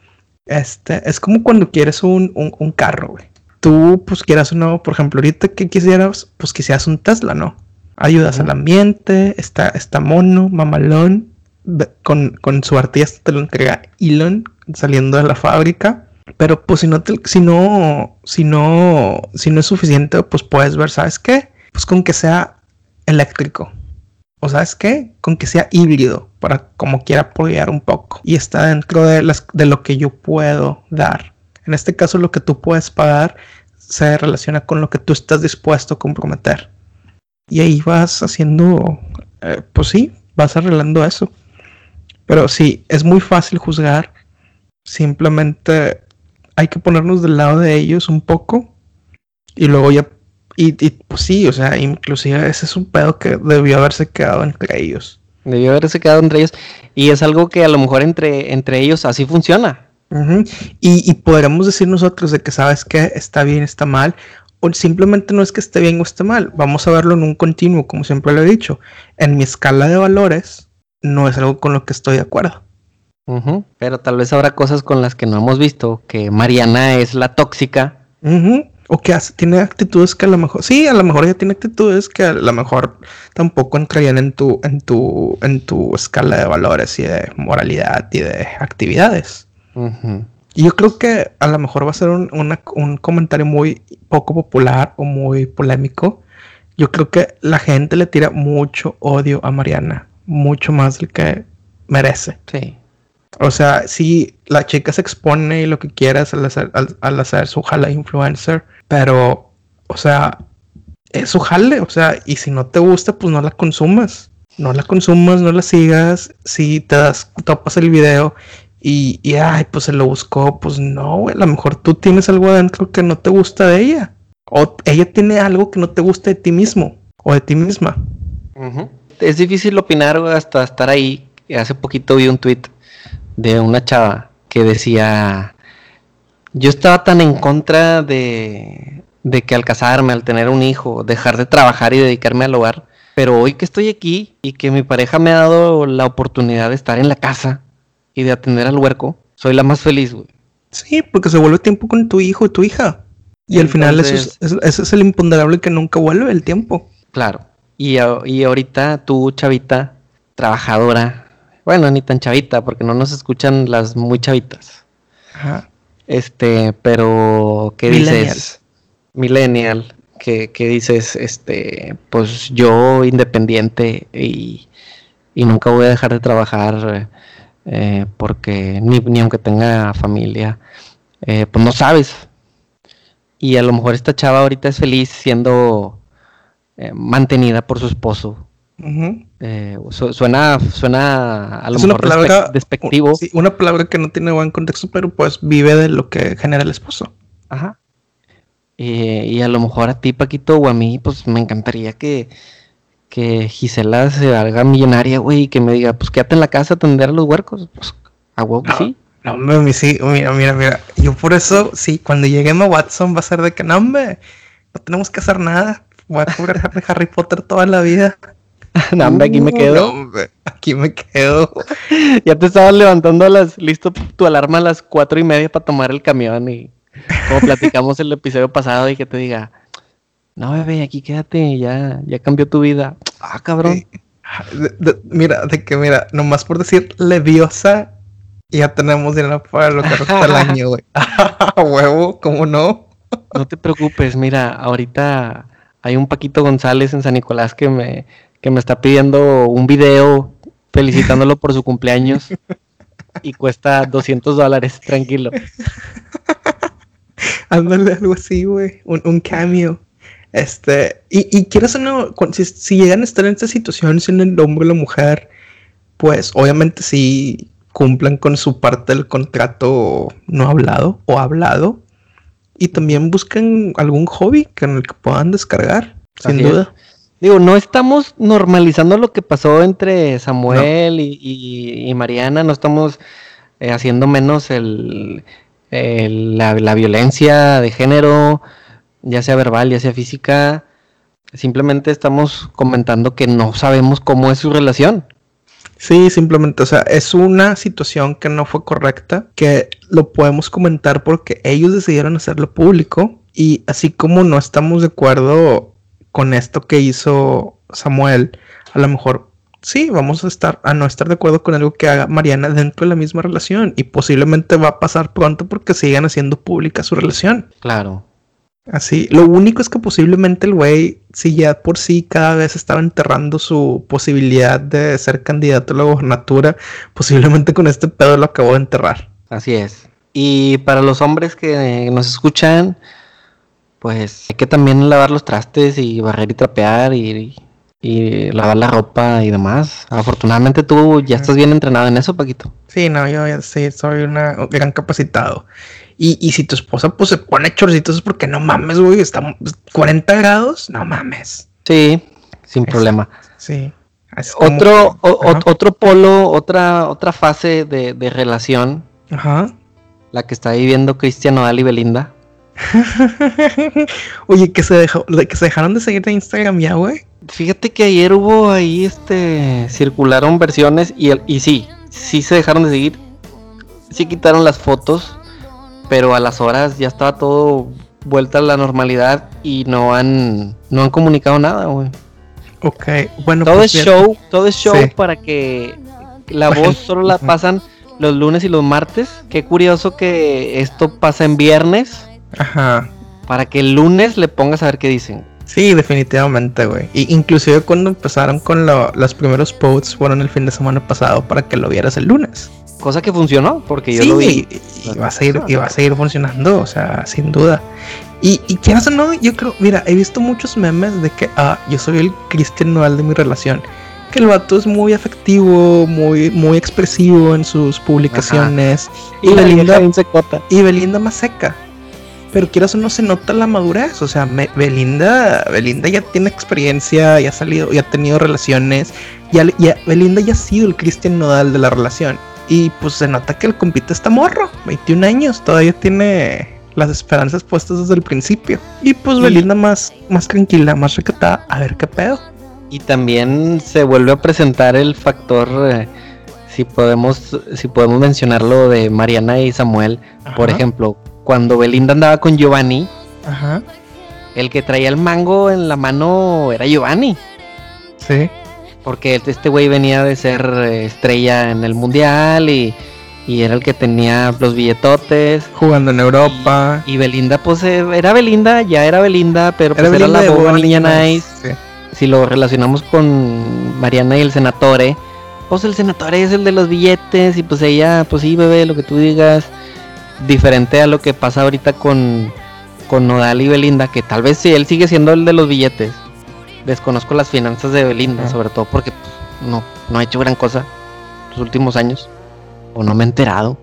B: Este, es como cuando quieres un, un, carro, güey. tú, pues quieras o no, por ejemplo, ahorita que quisieras, pues quisieras un Tesla, ¿no? Ayudas al ambiente, está, está mono, mamalón, con, con su artista te lo entrega Elon saliendo de la fábrica. Pero pues si no, si no, si no, si no es suficiente, pues puedes ver, ¿sabes qué? Pues con que sea eléctrico. O sabes qué? Con que sea híbrido para como quiera apoyar un poco. Y está dentro de, las, de lo que yo puedo dar. En este caso lo que tú puedes pagar se relaciona con lo que tú estás dispuesto a comprometer. Y ahí vas haciendo, eh, pues sí, vas arreglando eso. Pero sí, es muy fácil juzgar. Simplemente hay que ponernos del lado de ellos un poco. Y luego ya... Y, pues sí, o sea, inclusive ese es un pedo que debió haberse quedado entre ellos.
A: Debió haberse quedado entre ellos. Y es algo que a lo mejor entre, entre ellos así funciona.
B: y, y podríamos decir nosotros de que sabes que está bien, está mal, o simplemente no es que esté bien o esté mal, vamos a verlo en un continuo, como siempre lo he dicho. En mi escala de valores, no es algo con lo que estoy de acuerdo.
A: Pero tal vez habrá cosas con las que no hemos visto, que Mariana es la tóxica.
B: O que tiene actitudes que a lo mejor, sí, a lo mejor ella tiene actitudes que a lo mejor tampoco entrarían en tu, en tu, en tu escala de valores y de moralidad y de actividades. Y yo creo que a lo mejor va a ser un, un comentario muy poco popular o muy polémico. Yo creo que la gente le tira mucho odio a Mariana mucho más del que merece.
A: Sí.
B: O sea, si la chica se expone y lo que quieras al hacer, al, hacer su jala influencer, pero, o sea, es su jale, o sea, y si no te gusta, pues no la consumas. No la consumas, no la sigas. Si te das, topas el video y, y ay, pues se lo buscó, pues no, güey, a lo mejor tú tienes algo adentro que no te gusta de ella. O ella tiene algo que no te gusta de ti mismo o de ti misma
A: es difícil opinar hasta estar ahí. Hace poquito vi un tweet de una chava que decía, yo estaba tan en contra de, de que al casarme, al tener un hijo, dejar de trabajar y dedicarme al hogar, pero hoy que estoy aquí y que mi pareja me ha dado la oportunidad de estar en la casa y de atender al huerco, soy la más feliz, güey.
B: Sí, porque se vuelve tiempo con tu hijo y tu hija. Y al final eso es, eso es el imponderable que nunca vuelve el tiempo.
A: Claro. Y, ahorita tú, chavita, trabajadora, bueno, ni tan chavita, porque no nos escuchan las muy chavitas. Ajá. Este, pero, ¿qué dices? Millennial. Que, dices, este, pues yo independiente y, nunca voy a dejar de trabajar eh, porque ni, ni, aunque tenga familia, eh, pues no sabes. Y a lo mejor esta chava ahorita es feliz siendo eh, mantenida por su esposo. Eh, suena, suena a lo mejor
B: palabra, despectivo. una palabra que no tiene buen contexto, pero pues vive de lo que genera el esposo.
A: Ajá. y a lo mejor a ti, Paquito, o a mí, pues me encantaría que, que Gisela se haga millonaria, güey, y que me diga, pues quédate en la casa a atender a los huercos. Pues a huevo que sí.
B: No, hombre, sí, mira, mira, mira. Yo por eso, sí, cuando lleguemos a Watson va a ser de que no, hombre, no tenemos que hacer nada voy a cubrir Harry Potter toda la vida.
A: no, hombre, aquí me quedo.
B: aquí me quedo.
A: ya te estabas levantando a las, listo tu alarma a las cuatro y media para tomar el camión y como platicamos el episodio pasado y que te diga, no bebé, aquí quédate, ya, ya cambió tu vida. Ah, cabrón.
B: mira, de que mira, nomás por decir leviosa, ya tenemos dinero para lo que resta el año, güey. huevo, ¿cómo no?
A: no te preocupes, mira, ahorita hay un Paquito González en San Nicolás que me, que me está pidiendo un video felicitándolo por su cumpleaños y cuesta 200 dólares, tranquilo.
B: Ándale algo así, güey, un, cameo. Este, y, y quieras o no, si, llegan a estar en esta situación, siendo el hombre o la mujer, pues obviamente sí cumplan con su parte del contrato no hablado o hablado, y también busquen algún hobby que en el que puedan descargar, sin duda.
A: Digo, no estamos normalizando lo que pasó entre Samuel y, Mariana, no estamos eh, haciendo menos el, la, la, violencia de género, ya sea verbal, ya sea física. Simplemente estamos comentando que no sabemos cómo es su relación.
B: Sí, simplemente, o sea, es una situación que no fue correcta, que lo podemos comentar porque ellos decidieron hacerlo público Y así como no estamos de acuerdo con esto que hizo Samuel, a lo mejor sí, vamos a estar a no estar de acuerdo con algo que haga Mariana dentro de la misma relación y posiblemente va a pasar pronto porque sigan haciendo pública su relación.
A: Claro.
B: Así, lo único es que posiblemente el güey, si ya por sí cada vez estaba enterrando su posibilidad de ser candidato a la gobernatura, posiblemente con este pedo lo acabó de enterrar.
A: Así es. Y para los hombres que nos escuchan, pues hay que también lavar los trastes y barrer y trapear y, y lavar la ropa y demás. Afortunadamente tú ya estás bien entrenado en eso, Paquito.
B: Sí, no, yo ya sí, soy una gran capacitado. Y, y si tu esposa pues se pone chorcitos es porque no mames, güey, está 40 grados, no mames.
A: Sí, sin
B: Es-
A: problema.
B: Sí. Como-
A: Otro, o-
B: Ajá.
A: o- otro polo, otra, otra fase de, de relación,
B: Ajá.
A: la que está viviendo Cristian Nodal y Belinda.
B: Oye, que se dejó, que se dejaron de seguir de Instagram ya, güey.
A: Fíjate que ayer hubo ahí, este, circularon versiones y, el- y sí, sí se dejaron de seguir. Sí quitaron las fotos, pero a las horas ya estaba todo vuelta a la normalidad y no han, no han comunicado nada, güey.
B: Ok, bueno.
A: todo
B: pues,
A: es show, todo es show
B: Sí.
A: para que la voz solo la pasan los lunes y los martes. Qué curioso que esto pasa en viernes
B: Ajá.
A: para que el lunes le pongas a ver qué dicen.
B: Sí, definitivamente, güey. Y inclusive cuando empezaron con lo- los primeros posts fueron el fin de semana pasado para que lo vieras el lunes.
A: Cosa que funcionó, porque yo
B: sí,
A: lo vi.
B: y, y va a seguir, y va a seguir funcionando, o sea, sin duda. Y, y quieras o no, yo creo, mira, he visto muchos memes de que, ah, yo soy el Cristian Noel de mi relación. Que el vato es muy afectivo, muy, muy expresivo en sus publicaciones. Y Belinda, y Belinda más seca. Pero quieras o no se nota la madurez. O sea, me- Belinda, Belinda ya tiene experiencia, ya ha salido, ya ha tenido relaciones. Ya, ya- Belinda ya ha sido el Cristian Nodal de la relación. Y pues se nota que el compite está morro, 21 años, todavía tiene las esperanzas puestas desde el principio. Y pues Belinda más, más tranquila, más recatada, a ver qué pedo.
A: Y también se vuelve a presentar el factor, eh, si podemos, si podemos mencionarlo de Mariana y Samuel, por ejemplo, cuando Belinda andaba con Giovanni,
B: Ajá,
A: el que traía el mango en la mano era Giovanni.
B: sí.
A: Porque este güey venía de ser eh, estrella en el mundial y, y era el que tenía los billetotes.
B: Jugando en Europa.
A: Y Belinda, pues eh, era Belinda, ya era Belinda, pero pues era,
B: Belinda
A: la boba niña
B: Niña
A: nice.
B: Sí.
A: Si lo relacionamos con Mariana y el senatore, pues el senatore es el de los billetes y pues ella, pues sí, bebé, lo que tú digas. Diferente a lo que pasa ahorita con, con Nodal y Belinda, que tal vez sí, él sigue siendo el de los billetes. Desconozco las finanzas de Belinda, sobre todo porque pues, no, no ha hecho gran cosa los últimos años. O no me he enterado.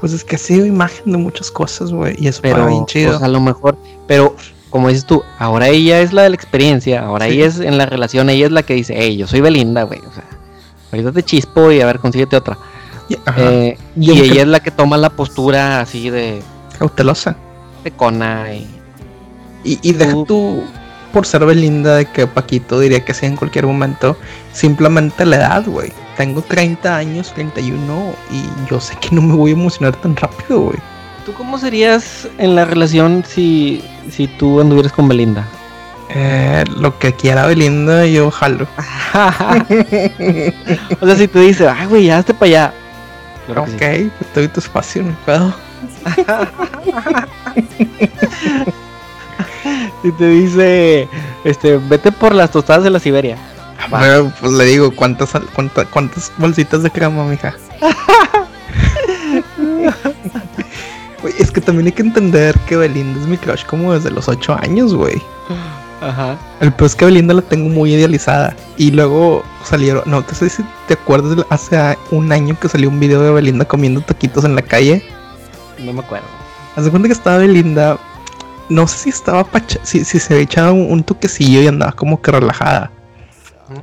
B: Pues es que ha sido imagen de muchas cosas, güey. Y eso
A: Pero
B: bien chido.
A: pues, a lo mejor, pero como dices tú, ahora ella es la de la experiencia, ahora
B: Sí.
A: ella es en la relación, ella es la que dice, hey, yo soy Belinda, güey, o sea, ahorita te chispo y a ver, consíguete otra.
B: Y-
A: Eh,
B: Y
A: ella es la que toma la postura así de,
B: cautelosa.
A: de cona y
B: Y, y deja
A: tú,
B: por ser Belinda, de que Paquito diría que sí en cualquier momento, simplemente la edad, güey. Tengo 30 años, 31, y yo sé que no me voy a emocionar tan rápido, güey.
A: ¿Tú cómo serías en la relación si, si tú anduvieras con Belinda?
B: Eh, lo que quiera Belinda, yo jalo.
A: o sea, si tú dices, ay, güey, ya hazte para allá. Claro
B: ok,
A: sí.
B: doy tu espacio, no puedo.
A: Si te dice, este, vete por las tostadas de la Siberia. Va.
B: Pero, pues le digo, ¿cuántas, cuánta- cuántas bolsitas de crema, mija? Güey, es que también hay que entender que Belinda es mi crush como desde los 8 años, güey.
A: Ajá.
B: El peor es que Belinda la tengo muy idealizada. Y luego salieron, no te sé si te acuerdas, hace un año que salió un video de Belinda comiendo taquitos en la calle.
A: No me acuerdo.
B: Haz de cuenta que estaba Belinda, no sé si estaba pacha, si, si se había echado un, un toquecillo y andaba como que relajada.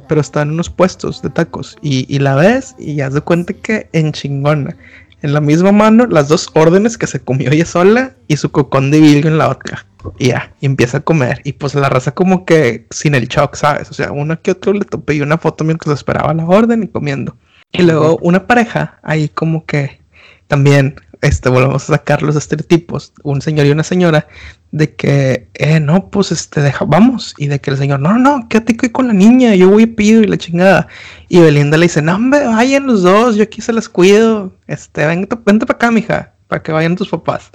B: Pero estaba en unos puestos de tacos. Y, y la ves y haz de cuenta que en chingona. En la misma mano, las dos órdenes que se comió ella sola y su cocón de vidrio en la otra. Y ya, y empieza a comer. Y pues la raza como que sin el shock, ¿sabes? O sea, uno que otro le topé una foto mientras esperaba la orden y comiendo. Y luego una pareja ahí como que también, este, volvemos a sacar los estereotipos. Un señor y una señora de que, eh, no, pues este, deja, vamos. Y de que el señor, no, no, quédate aquí con la niña, yo voy a pido y la chingada. Y Belinda le dice, no, hombre, vayan los dos, yo aquí se las cuido. Este, vente, vente para acá, mija, para que vayan tus papás.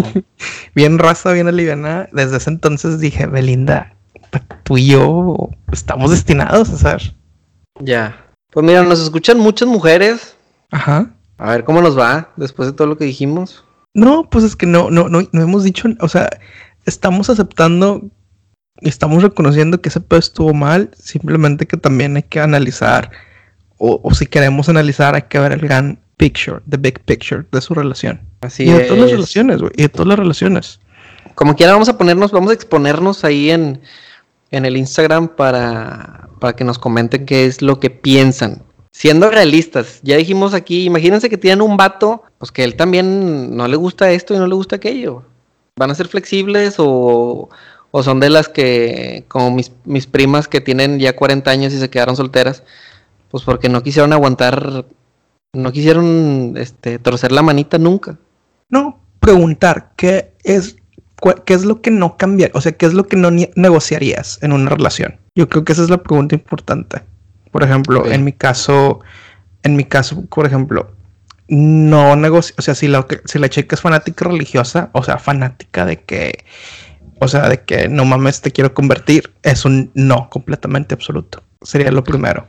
B: bien raza, bien aliviada. Desde ese entonces dije, Belinda, tú y yo estamos destinados a ser.
A: Ya. Pues mira, nos escuchan muchas mujeres.
B: Ajá.
A: A ver cómo nos va después de todo lo que dijimos.
B: No, pues es que no, no, no, no hemos dicho, o sea, estamos aceptando y estamos reconociendo que ese pedo estuvo mal, simplemente que también hay que analizar, o, si queremos analizar, hay que ver el gran picture, the big picture de su relación.
A: Así
B: y de todas las relaciones, güey, y de todas las relaciones.
A: Como quiera, vamos a ponernos, vamos a exponernos ahí en, en el Instagram para, para que nos comenten qué es lo que piensan siendo realistas, ya dijimos aquí, imagínense que tienen un vato, pues que él también no le gusta esto y no le gusta aquello. ¿Van a ser flexibles o, o son de las que, como mis, mis primas que tienen ya 40 años y se quedaron solteras, pues porque no quisieron aguantar, no quisieron este, torcer la manita nunca?
B: No, preguntar, ¿qué es, qué es lo que no cambiar? O sea, ¿qué es lo que no negociarías en una relación? Yo creo que esa es la pregunta importante. Por ejemplo, en mi caso, en mi caso, por ejemplo, no negocio, o sea, si la, si la chica es fanática religiosa, o sea, fanática de que, o sea, de que no mames, te quiero convertir, es un no completamente absoluto. Sería lo primero.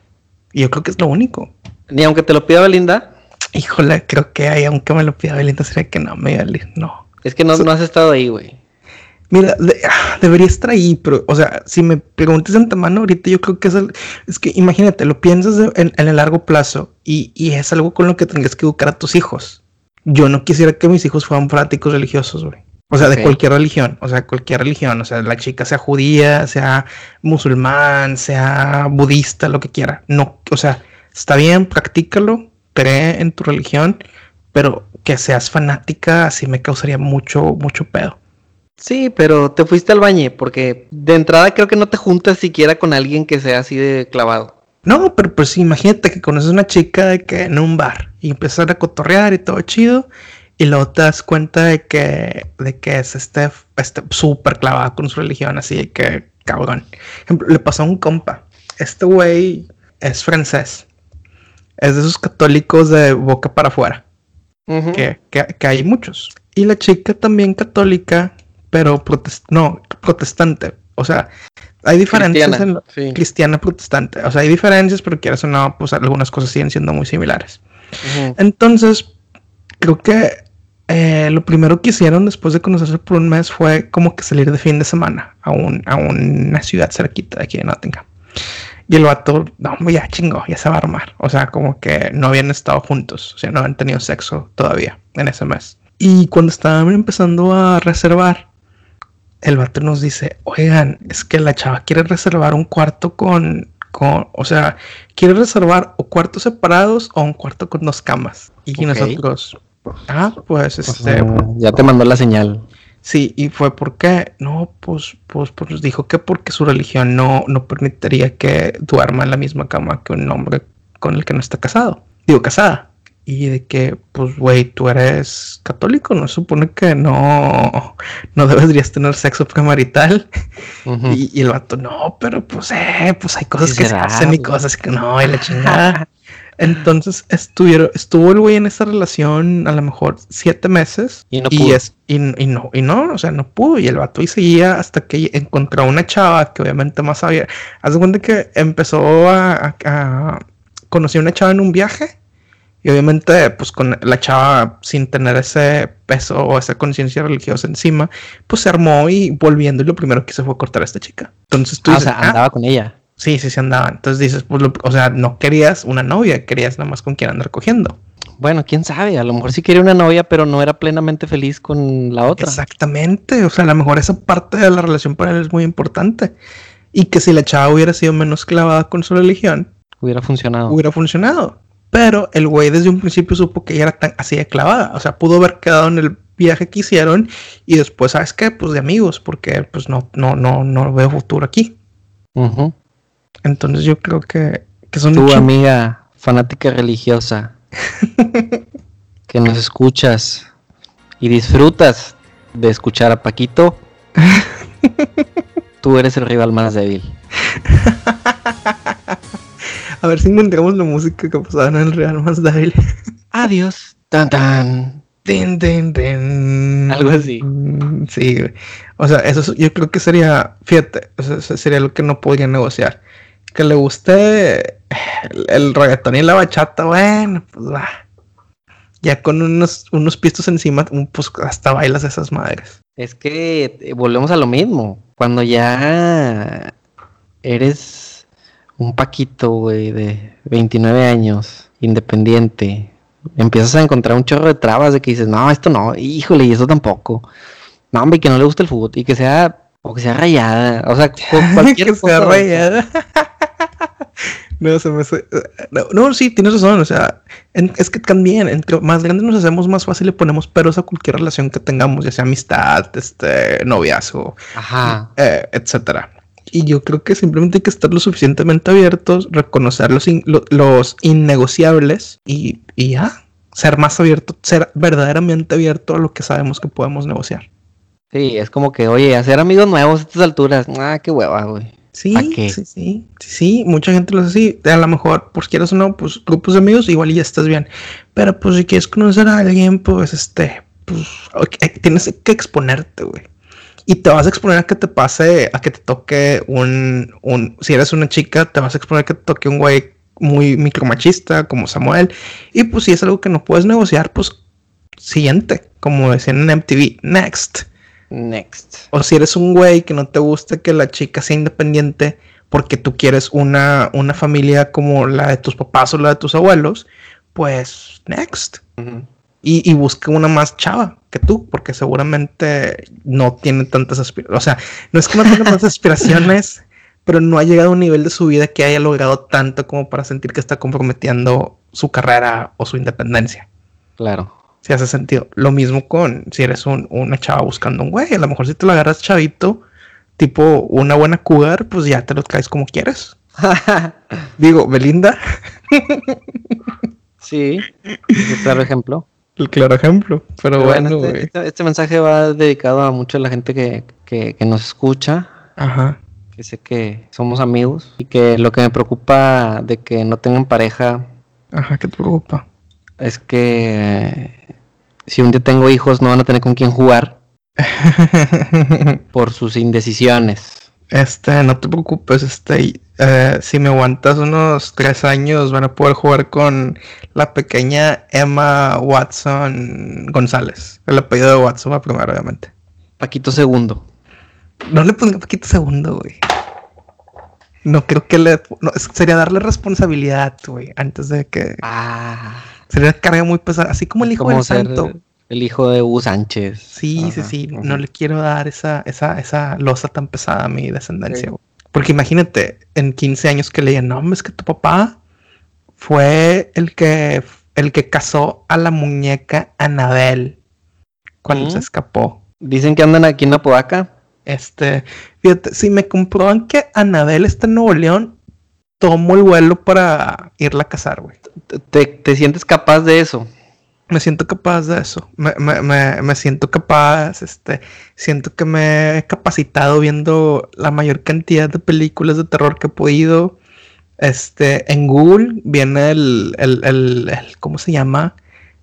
B: Y yo creo que es lo único.
A: Ni aunque te lo pida Belinda.
B: Híjole, creo que hay, aunque me lo pida Belinda, sería que no, me no.
A: Es que no, no has estado ahí, güey.
B: Mira, ah, debería estar ahí, pero, o sea, si me preguntas de antemano, ahorita yo creo que es, es que imagínate, lo piensas en, el largo plazo y, es algo con lo que tendrías que educar a tus hijos. Yo no quisiera que mis hijos fueran prácticos religiosos, güey. O sea, de cualquier religión, o sea, cualquier religión, o sea, la chica sea judía, sea musulmán, sea budista, lo que quiera. No, o sea, está bien, practícalo, cree en tu religión, pero que seas fanática, así me causaría mucho, mucho pedo.
A: Sí, pero te fuiste al baño porque de entrada creo que no te juntas siquiera con alguien que sea así de clavado.
B: No, pero pues imagínate que conoces una chica de que en un bar y empiezas a cotorrear y todo chido y luego te das cuenta de que, de que es este, este súper clavado con su religión, así de que cabrón. Ejemplo, le pasó a un compa. Este güey es francés. Es de esos católicos de boca para afuera. que, que hay muchos. Y la chica también católica pero no, protestante. O sea, hay diferencias en cristiana protestante. O sea, hay diferencias, pero quieras o no, pues algunas cosas siguen siendo muy similares. Entonces, creo que eh, lo primero que hicieron después de conocerse por un mes fue como que salir de fin de semana a, un, a una ciudad cerquita de aquí de Nottingham. Y el vato, no, ya chingo, ya se va a armar. O sea, como que no habían estado juntos, o sea, no habían tenido sexo todavía en ese mes. Y cuando estaban empezando a reservar, el vato nos dice, oigan, es que la chava quiere reservar un cuarto con, con, o sea, quiere reservar o cuartos separados o un cuarto con dos camas. Y nosotros, ah, pues este...
A: ya te mandó la señal.
B: Sí, y fue porque, no, pues, pues, pues dijo que porque su religión no, no permitiría que duerma en la misma cama que un hombre con el que no está casado. Digo, casada y de que, pues, güey, tú eres católico, ¿no? Supone que no, no deberías tener sexo premarital. y, el vato, no, pero pues, eh, pues hay cosas que se hacen y cosas que no, y la chingada. Entonces estuvieron, estuvo el güey en esa relación a lo mejor siete meses.
A: Y no pudo. Es,
B: y, no, y no, o sea, no pudo. Y el vato y seguía hasta que encontró una chava que obviamente más sabía. Haz de cuenta que empezó a, a conocer una chava en un viaje y obviamente, pues con la chava sin tener ese peso o esa conciencia religiosa encima, pues se armó y volviendo y lo primero que hizo fue cortar a esta chica. Entonces tú
A: ah, o sea, andaba ah, con ella.
B: Sí, sí, sí andaba. Entonces dices, pues, o sea, no querías una novia, querías nada más con quien andar cogiendo.
A: Bueno, quién sabe, a lo mejor sí quería una novia, pero no era plenamente feliz con la otra.
B: Exactamente, o sea, a lo mejor esa parte de la relación para él es muy importante. Y que si la chava hubiera sido menos clavada con su religión,
A: hubiera funcionado.
B: Hubiera funcionado. Pero el güey desde un principio supo que ella era tan así de clavada. O sea, pudo haber quedado en el viaje que hicieron y después, ¿sabes qué? Pues de amigos, porque pues no, no, no, no veo futuro aquí. Entonces yo creo que, que son...
A: Tu amiga fanática religiosa que nos escuchas y disfrutas de escuchar a Paquito, tú eres el rival más débil.
B: A ver si encontramos la música que pasaba en el rival más débil.
A: Adiós. Tan tan. Algo así.
B: Sí, güey. O sea, eso es- yo creo que sería, fíjate, o sea, eso sería lo que no podría negociar. Que le guste el, el reggaetón y la bachata, bueno, pues va. Ya con unos, unos pistos encima, pues hasta bailas esas madres.
A: Es que eh, volvemos a lo mismo. Cuando ya eres un Paquito, güey, de 29 años, independiente, empiezas a encontrar un chorro de trabas de que dices, no, esto no, híjole, y eso tampoco. No, hombre, que no le gusta el fútbol, y que sea, o que sea rayada, o sea, cu- cualquier
B: que sea
A: cosa, sea,
B: rayada. No, se me hace- no, no, sí, tienes razón. O sea, en- es que también, entre más grandes nos hacemos, más fácil le ponemos peros a cualquier relación que tengamos, ya sea amistad, este, noviazgo,
A: Ajá.
B: eh, etcétera. Y yo creo que simplemente hay que estar lo suficientemente abiertos, reconocer los, in- lo- los innegociables y, y ya, ser más abierto, ser verdaderamente abierto a lo que sabemos que podemos negociar.
A: Sí, es como que, oye, hacer amigos nuevos a estas alturas, ah, qué hueva, güey.
B: Sí, sí, sí, sí, sí, mucha gente lo hace así. A lo mejor, pues quieras o no, pues grupos de amigos, igual ya estás bien. Pero pues si quieres conocer a alguien, pues este, pues tienes que exponerte, güey. Y te vas a exponer a que te pase, a que te toque un, un, si eres una chica, te vas a exponer a que te toque un güey muy micromachista como Samuel. Y pues si es algo que no puedes negociar, pues siguiente, como decían en MTV, next.
A: Next.
B: O si eres un güey que no te gusta que la chica sea independiente porque tú quieres una, una familia como la de tus papás o la de tus abuelos, pues next.
A: Ujú.
B: Y, y busca una más chava que tú, porque seguramente no tiene tantas aspiraciones. O sea, no es que no tenga tantas aspiraciones, pero no ha llegado a un nivel de su vida que haya logrado tanto como para sentir que está comprometiendo su carrera o su independencia.
A: Claro.
B: Si hace sentido. Lo mismo con si eres un- una chava buscando un güey. A lo mejor si te lo agarras chavito, tipo una buena cougar, pues ya te lo traes como quieres. Digo, Belinda,
A: sí, es un claro ejemplo.
B: El claro ejemplo. Pero,
A: Pero
B: bueno,
A: este, este- este mensaje va dedicado a mucha de la gente que, que- que nos escucha,
B: Ajá.
A: que sé que somos amigos y que lo que me preocupa de que no tengan pareja
B: Ajá, ¿qué te preocupa?
A: es que si un día tengo hijos no van a tener con quién jugar por sus indecisiones.
B: Este, no te preocupes, este, eh, si me aguantas unos tres años, van a poder jugar con la pequeña Emma Watson González. El apellido de Watson va primero, obviamente.
A: Paquito segundo.
B: No le ponga poquito segundo, güey. No creo que le. no, sería darle responsabilidad, güey, antes de que.
A: Ah,
B: Sería una carga muy pesada, así como el hijo del
A: ser
B: santo.
A: El hijo de Hugo Sánchez.
B: Sí, sí,
A: Ajá,
B: sí. No le quiero dar esa, esa, esa losa tan pesada a mi descendencia,
A: Sí.
B: Porque imagínate, en 15 años que le digan, no, es que tu papá fue el que, el que casó a la muñeca Anabel cuando
A: ¿Mm?
B: se escapó.
A: Dicen que andan aquí en Apodaca.
B: Este, fíjate, si me comprueban que Anabel está en Nuevo León, tomo el vuelo para irla a casar, güey.
A: ¿Te, te sientes capaz de eso?
B: Me siento capaz de eso. Me, me- me- me siento capaz, este, siento que me he capacitado viendo la mayor cantidad de películas de terror que he podido. Este, en Google viene el, el, el- el- ¿cómo se llama?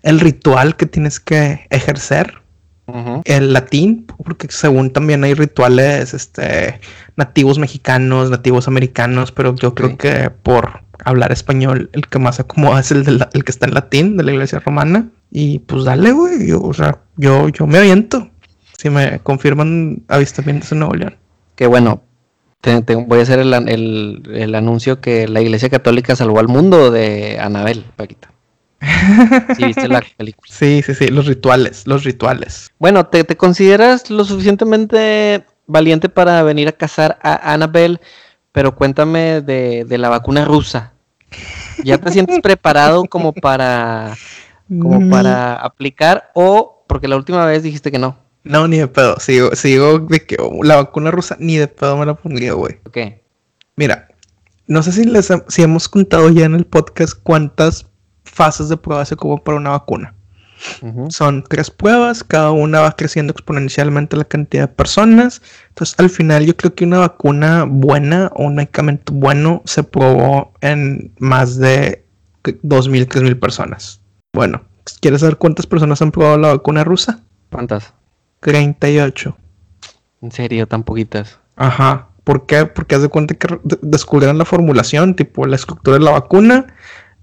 B: El ritual que tienes que ejercer.
A: Ujú.
B: el latín, porque según también hay rituales este, nativos mexicanos, nativos americanos, pero yo creo que por hablar español, el que más acomoda es el, de la- el que está en latín de la iglesia romana. Y pues dale, güey, yo, o sea, yo, yo me aviento. Si me confirman avistamientos en Nuevo León.
A: Que bueno, te- te- voy a hacer el, el- el anuncio que la Iglesia Católica salvó al mundo de Anabel, Paquita. Si viste la película.
B: Sí, sí, sí, los rituales, los rituales.
A: Bueno, ¿te, te consideras lo suficientemente valiente para venir a cazar a Annabelle? Pero cuéntame de, de la vacuna rusa. ¿Ya te sientes preparado como para, como
B: Mm,
A: para aplicar o porque la última vez dijiste que no?
B: No, ni de pedo. Sigo, sigo de que oh, la vacuna rusa ni de pedo me la pondría, güey. Mira, no sé si les si hemos contado ya en el podcast cuántas fases de prueba se ocupan para una vacuna. Son tres pruebas, cada una va creciendo exponencialmente la cantidad de personas. Entonces, al final, yo creo que una vacuna buena o un medicamento bueno se probó en más de 2.000, 3.000 personas. Bueno, ¿quieres saber cuántas personas han probado la vacuna rusa?
A: ¿Cuántas?
B: 38.
A: ¿En serio? ¿Tan poquitas?
B: Ajá. ¿Por qué? Porque haz de cuenta que descubrieron la formulación, tipo la estructura de la vacuna,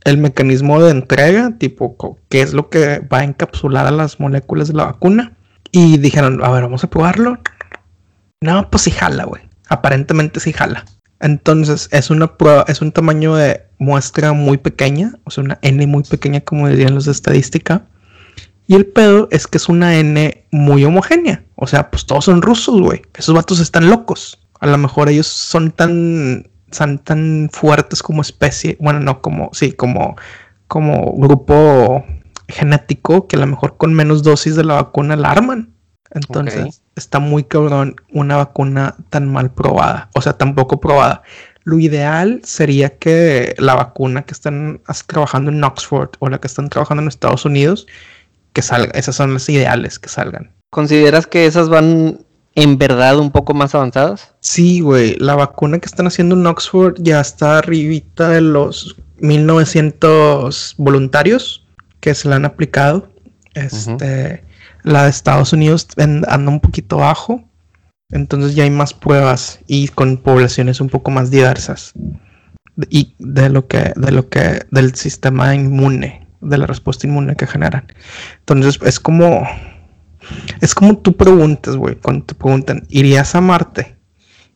B: el mecanismo de entrega, tipo qué es lo que va a encapsular a las moléculas de la vacuna. Y dijeron, a ver, vamos a probarlo. No, pues sí jala, güey. Aparentemente sí jala. Entonces es una prueba, es un tamaño de muestra muy pequeña, o sea, una N muy pequeña, como dirían los de estadística. Y el pedo es que es una N muy homogénea. O sea, pues todos son rusos, güey. Esos vatos están locos. A lo mejor ellos son tan son tan fuertes como especie, bueno, no como, sí, como, como grupo genético que a lo mejor con menos dosis de la vacuna la arman. Entonces está muy cabrón una vacuna tan mal probada, o sea, tan poco probada. Lo ideal sería que la vacuna que están trabajando en Oxford o la que están trabajando en Estados Unidos, que salga, esas son las ideales que salgan.
A: ¿Consideras que esas van en verdad un poco más avanzadas?
B: Sí, güey. La vacuna que están haciendo en Oxford ya está arribita de los 1900 voluntarios que se la han aplicado. Este, La de Estados Unidos anda un poquito bajo. Entonces ya hay más pruebas y con poblaciones un poco más diversas. Y de lo que, de lo que, del sistema inmune, de la respuesta inmune que generan. Entonces es como es como tú preguntas, güey, cuando te preguntan, ¿irías a Marte?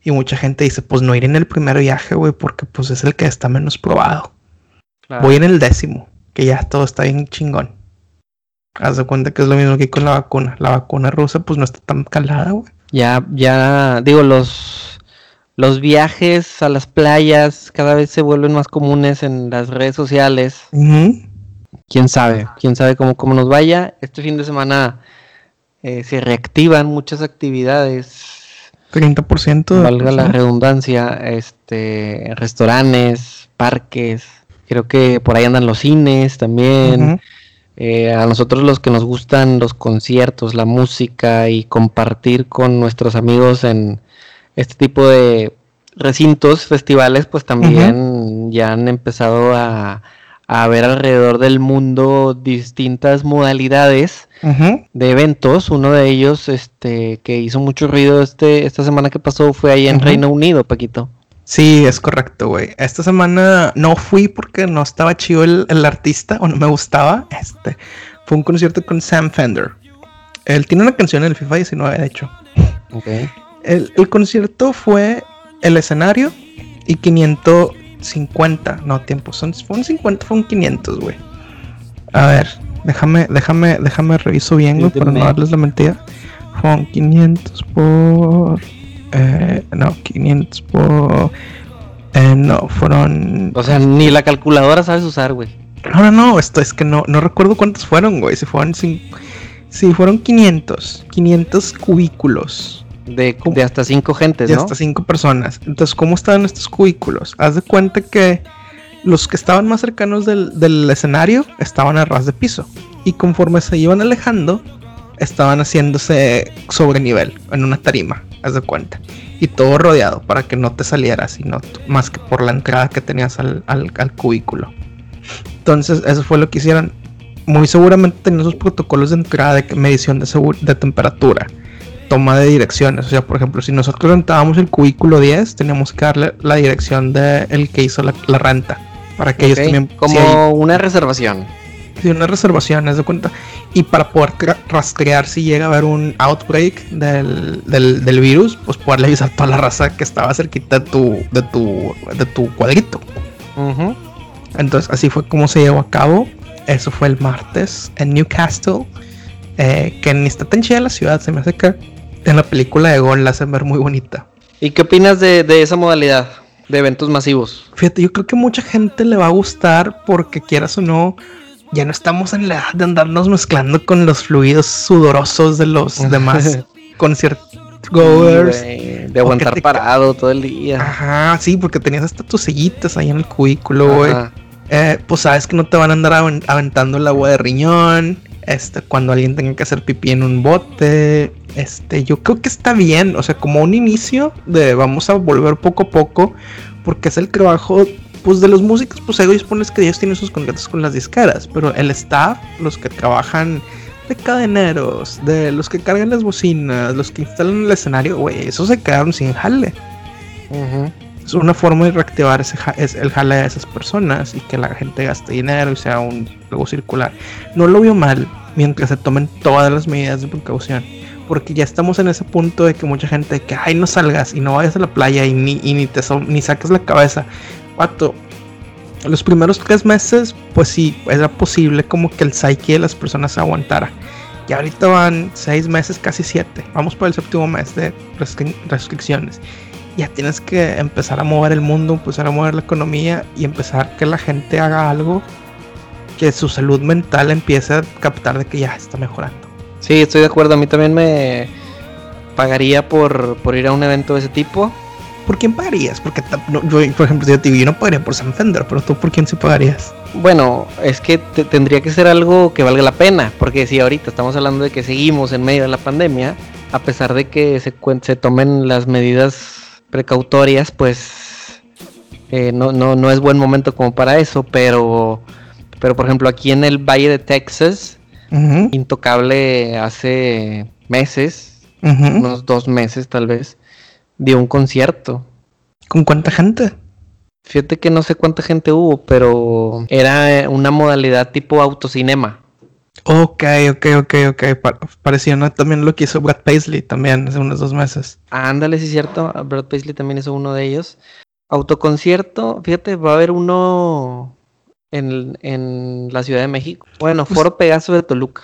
B: Y mucha gente dice, pues no iré en el primer viaje, güey, porque pues es el que está menos probado. Voy en el décimo, que ya todo está bien chingón. Haz de cuenta que es lo mismo que con la vacuna. La vacuna rusa, pues no está tan calada, güey.
A: Ya, ya, digo, los, los viajes a las playas cada vez se vuelven más comunes en las redes sociales. Quién sabe, quién sabe cómo, cómo nos vaya. Este fin de semana eh, se reactivan muchas actividades.
B: 30%.
A: Valga la redundancia, este, restaurantes, parques, creo que por ahí andan los cines también. Eh, a nosotros los que nos gustan los conciertos, la música y compartir con nuestros amigos en este tipo de recintos, festivales, pues también ya han empezado a, a ver alrededor del mundo distintas modalidades de eventos. Uno de ellos, este, que hizo mucho ruido este, esta semana que pasó, fue ahí en Reino Unido, Paquito.
B: Sí, es correcto, güey. Esta semana no fui porque no estaba chido el, artista o no me gustaba. Este fue un concierto con Sam Fender. Él tiene una canción en el FIFA 19, de hecho. Okay. El, el concierto fue el escenario y 500 50, no, tiempo, son, un 50, fue un 500, güey. A ver, déjame, déjame, déjame reviso bien, güey, para no darles la mentira. Fueron 500 por... Eh, no, 500 por... Eh, no, fueron...
A: O sea, ni la calculadora sabes usar, güey.
B: No, no, no, esto es que no, no recuerdo cuántos fueron, güey. Si fueron, si, si fueron 500, 500 cubículos.
A: De, hasta cinco gentes,
B: de hasta cinco personas. Entonces, ¿cómo estaban estos cubículos? Haz de cuenta que los que estaban más cercanos del, escenario estaban a ras de piso. Y conforme se iban alejando, estaban haciéndose sobre nivel en una tarima, haz de cuenta. Y todo rodeado para que no te salieras, sino más que por la entrada que tenías al, cubículo. Entonces, eso fue lo que hicieron. Muy seguramente tenían sus protocolos de entrada de medición de, de temperatura toma de direcciones. O sea, por ejemplo, si nosotros rentábamos el cubículo 10, teníamos que darle la dirección del el que hizo la, renta. Para que ellos también.
A: Como una reservación.
B: Sí, una reservación, es de cuenta. Y para poder rastrear si llega a haber un outbreak del, del, virus, pues poderle avisar a toda la raza que estaba cerquita de tu, de tu, de tu cuadrito. Entonces, así fue como se llevó a cabo. Eso fue el martes en Newcastle. Eh, que ni está tan chida la ciudad, se me hace que en la película de Gon la hacen ver muy bonita.
A: ¿Y qué opinas de, esa modalidad de eventos masivos?
B: Fíjate, yo creo que mucha gente le va a gustar porque quieras o no, ya no estamos en la edad de andarnos mezclando con los fluidos sudorosos de los demás conciertos goers.
A: de aguantar parado todo el día.
B: Ajá, sí, porque tenías hasta tus sillitas ahí en el cubículo, güey. Eh, pues sabes que no te van a andar aventando el agua de riñón Este, cuando alguien tenga que hacer pipí en un bote. Este, yo creo que está bien. O sea, como un inicio de vamos a volver poco a poco. Porque es el trabajo. Pues de los músicos, pues ellos pones que ellos tienen sus contratos con las discaras. Pero el staff, los que trabajan de cadeneros, de los que cargan las bocinas, los que instalan el escenario, güey, esos se quedaron sin jale. Es una forma de reactivar ese el jale de esas personas y que la gente gaste dinero y sea un juego circular. No lo veo mal mientras se tomen todas las medidas de precaución. Porque ya estamos en ese punto de que mucha gente que, ay, no salgas y no vayas a la playa y ni, ni, te ni saques la cabeza. Pato, los primeros tres meses, pues sí, era posible como que el psyche de las personas aguantara. Y ahorita van seis meses, casi siete. Vamos por el séptimo mes de restricciones. Ya tienes que empezar a mover el mundo, empezar a mover la economía y empezar que la gente haga algo que su salud mental empiece a captar de que ya está mejorando.
A: Sí, estoy de acuerdo. A mí también me pagaría por, por ir a un evento de ese tipo
B: ¿por quién pagarías? Porque yo, por ejemplo, yo, yo no pagaría por Sam Fender, pero tú, ¿por quién sí pagarías?
A: Bueno, es que tendría que ser algo que valga la pena, porque si ahorita estamos hablando de que seguimos en medio de la pandemia, a pesar de que se, se tomen las medidas precautorias, pues eh, no, no, no es buen momento como para eso, pero, pero por ejemplo aquí en el Valle de Texas, Intocable hace meses, unos dos meses tal vez, dio un concierto.
B: ¿Con cuánta gente?
A: Fíjate que no sé cuánta gente hubo, pero era una modalidad tipo autocinema.
B: Ok, ok, ok, ok. parecía también lo que hizo Brad Paisley también hace unos dos meses.
A: ándale, sí es cierto. Brad Paisley también hizo uno de ellos. Autoconcierto, fíjate, va a haber uno en, en la Ciudad de México. Bueno, pues Foro Pegaso de Toluca.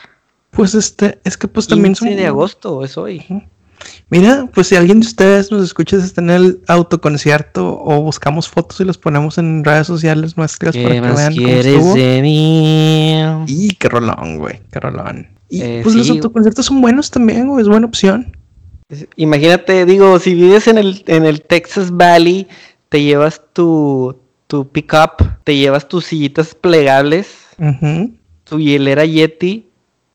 B: Pues este, es que pues también
A: son... de agosto es hoy.
B: Mira, pues si alguien de ustedes nos escucha está en el autoconcierto o buscamos fotos y los ponemos en redes sociales nuestras para que vean cómo estuvo. De mí? Y qué rolón, güey, qué rolón. Y eh, pues los autoconciertos son buenos también, güey, es buena opción.
A: Imagínate, digo, si vives en el, en el Texas Valley, te llevas tu, tu pickup, te llevas tus sillitas plegables, tu hielera Yeti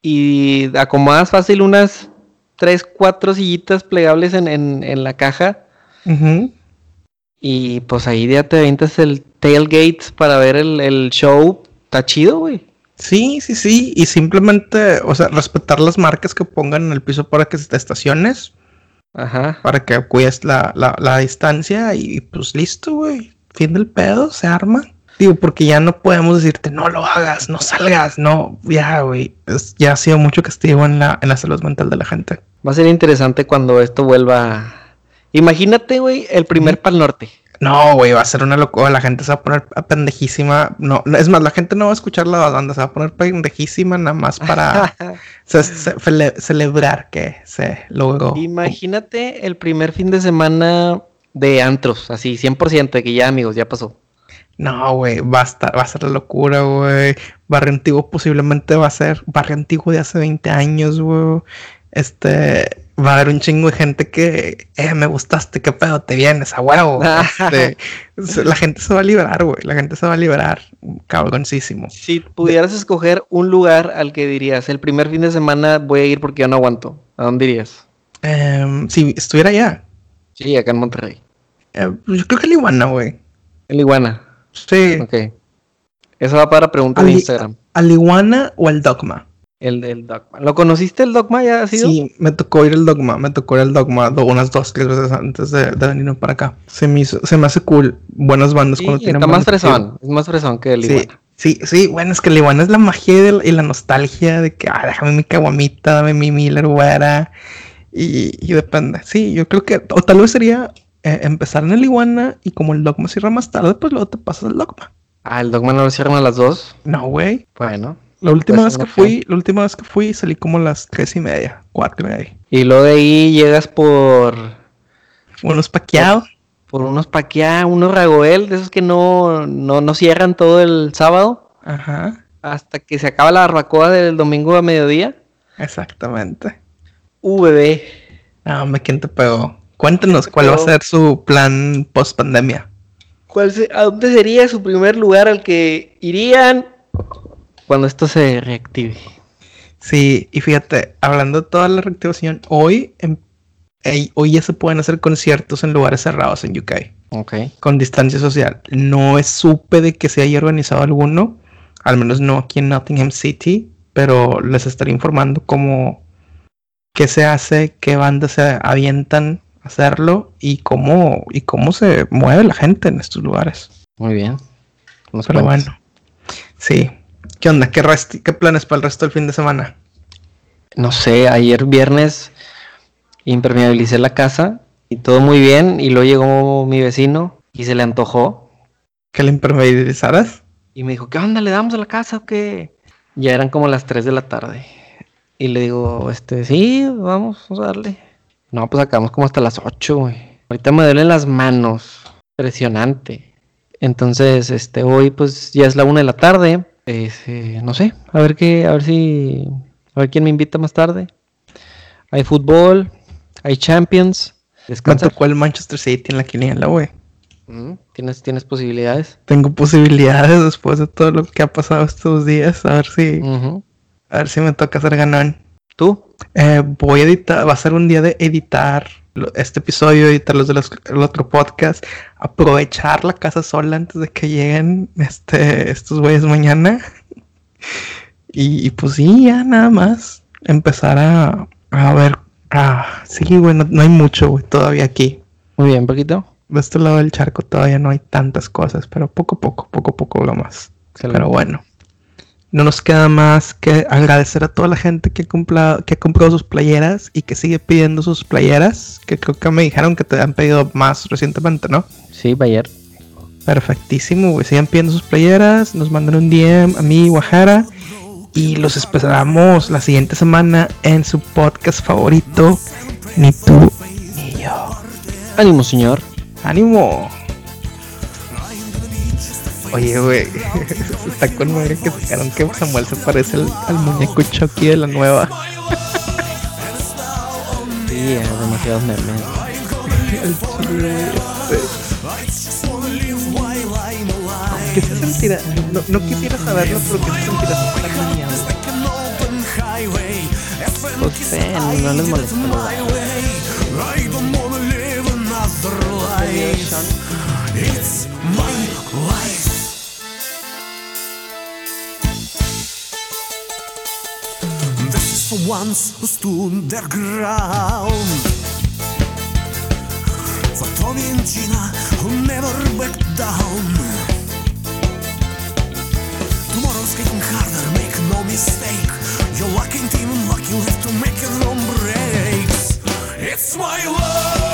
A: y acomodas fácil unas tres, cuatro sillitas plegables en, en, la caja. Y pues ahí ya te avientas el tailgate para ver el, show. Está chido, güey.
B: Sí, sí, sí. Y simplemente, o sea, respetar las marcas que pongan en el piso para que te estaciones. Ajá. Para que cuides la, la, la distancia y pues listo, güey. Fin del pedo, se arma. Digo, porque ya no podemos decirte, no lo hagas, no salgas, no, ya, güey. Ya ha sido mucho castigo en la, en la salud mental de la gente.
A: Va a ser interesante cuando esto vuelva. Imagínate, güey, el primer Pal Norte.
B: No, güey, va a ser una locura. La gente se va a poner pendejísima. No, es más, la gente no va a escuchar la banda, se va a poner pendejísima nada más para celebrar que se logró.
A: Imagínate el primer fin de semana de antros, así, 100% de que ya, amigos, ya pasó.
B: No, güey, va a estar, va a ser la locura, güey. Barrio Antiguo posiblemente va a ser Barrio Antiguo de hace 20 años, güey. Este, va a haber un chingo de gente que, eh, me gustaste, qué pedo, te vienes a huevo. Este, la gente se va a liberar, güey. La gente se va a liberar, cabroncísimo.
A: Si pudieras escoger un lugar al que dirías, el primer fin de semana voy a ir porque ya no aguanto, ¿a dónde irías?
B: Em, si estuviera allá.
A: Sí, acá en Monterrey.
B: Eh, yo creo que el Iguana, güey.
A: El Iguana.
B: Sí.
A: Ok. Eso va para preguntar en Instagram.
B: ¿Al iguana o al dogma?
A: El del dogma. ¿Lo conociste el dogma ya ha sido?
B: Sí, me tocó ir el dogma. Me tocó ir el dogma unas dos, tres veces antes de, de venirme para acá. Se me, se me hace cool. Buenas bandas
A: cuando tienen Está más fresón. Es más fresón que el iguana.
B: Sí, sí, bueno, es que el iguana es la magia y la nostalgia de que, ah, déjame mi caguamita, dame mi Miller güera. Y, y depende. Sí, yo creo que, o tal vez sería eh, empezar en el Iguana y como el Dogma cierra más tarde, pues luego te pasas al Dogma.
A: Ah, ¿el Dogma no lo cierran a las dos?
B: No, güey.
A: Bueno.
B: La última pues, vez que fui, la última vez que fui salí como a las tres y media, cuatro y media.
A: Y luego de ahí llegas por...
B: Unos paqueados.
A: Por, unos paqueados, unos ragoel, de esos que no, no, no cierran todo el sábado.
B: Ajá.
A: Hasta que se acaba la barbacoa del domingo a mediodía.
B: Exactamente.
A: VB.
B: No, hombre, ¿quién te pegó? Cuéntenos cuál va a ser su plan post pandemia.
A: ¿A dónde sería su primer lugar al que irían cuando esto se reactive?
B: Sí, y fíjate, hablando de toda la reactivación, hoy, em- ey, hoy ya se pueden hacer conciertos en lugares cerrados en UK
A: Ok.
B: con distancia social. No es supe de que se haya organizado alguno, al menos no aquí en Nottingham City, pero les estaré informando cómo, qué se hace, qué bandas se avientan hacerlo y cómo, y cómo se mueve la gente en estos lugares.
A: Muy bien. Nos
B: Pero bueno, sí. ¿Qué onda? ¿Qué, resti- ¿Qué planes para el resto del fin de semana?
A: No sé, ayer viernes impermeabilicé la casa y todo muy bien. Y luego llegó mi vecino y se le antojó.
B: ¿Que le impermeabilizaras?
A: Y me dijo, ¿qué onda? ¿Le damos a la casa o qué? Ya eran como las 3 de la tarde. Y le digo, este, sí, vamos, vamos a darle. No, pues acabamos como hasta las 8, güey. Ahorita me duelen las manos. Impresionante. Entonces, este, hoy pues ya es la 1 de la tarde. Este, no sé, a ver qué, a ver si, a ver quién me invita más tarde. Hay fútbol, hay Champions.
B: Me
A: Descansa.
B: el Manchester City en la quiniela, güey.
A: Mm, ¿Tienes, tienes posibilidades.
B: Tengo posibilidades después de todo lo que ha pasado estos días. A ver si, a ver si me toca ser ganón.
A: ¿Tú?
B: Eh, voy a editar, va a ser un día de editar este episodio, editar los del el otro podcast, aprovechar la casa sola antes de que lleguen este, estos güeyes mañana. Y, y pues sí, ya nada más empezar a, a ver. Ah, sí, güey, no, hay mucho, güey, todavía aquí.
A: Muy bien, Paquito.
B: De este lado del charco todavía no hay tantas cosas, pero poco a poco, poco a poco lo más.
A: Excelente.
B: Pero bueno, no nos queda más que agradecer a toda la gente que, cumpla, que ha comprado sus playeras y que sigue pidiendo sus playeras, que creo que me dijeron que te han pedido más recientemente, ¿no?
A: Sí, Bayer.
B: Perfectísimo, güey. Sigan pidiendo sus playeras, nos mandan un DM a mí, Guajara, y los esperamos la siguiente semana en su podcast favorito, Ni tú ni yo.
A: Ánimo, señor.
B: ¡Ánimo! Oye, güey, está con madre que sacaron que Samuel se parece al, al muñeco Chucky de la nueva.
A: Sí, hay demasiados memes.
B: ¿Qué se sentirá? No, no quisiera saberlo, pero ¿qué se sentirá güey?
A: Pues sé, no les molesta. lo de-
C: This who stood their ground. For Tony and Gina who never back down. Tomorrow's getting harder, make no mistake. You're lucky even lucky have to make your own breaks. It's my life,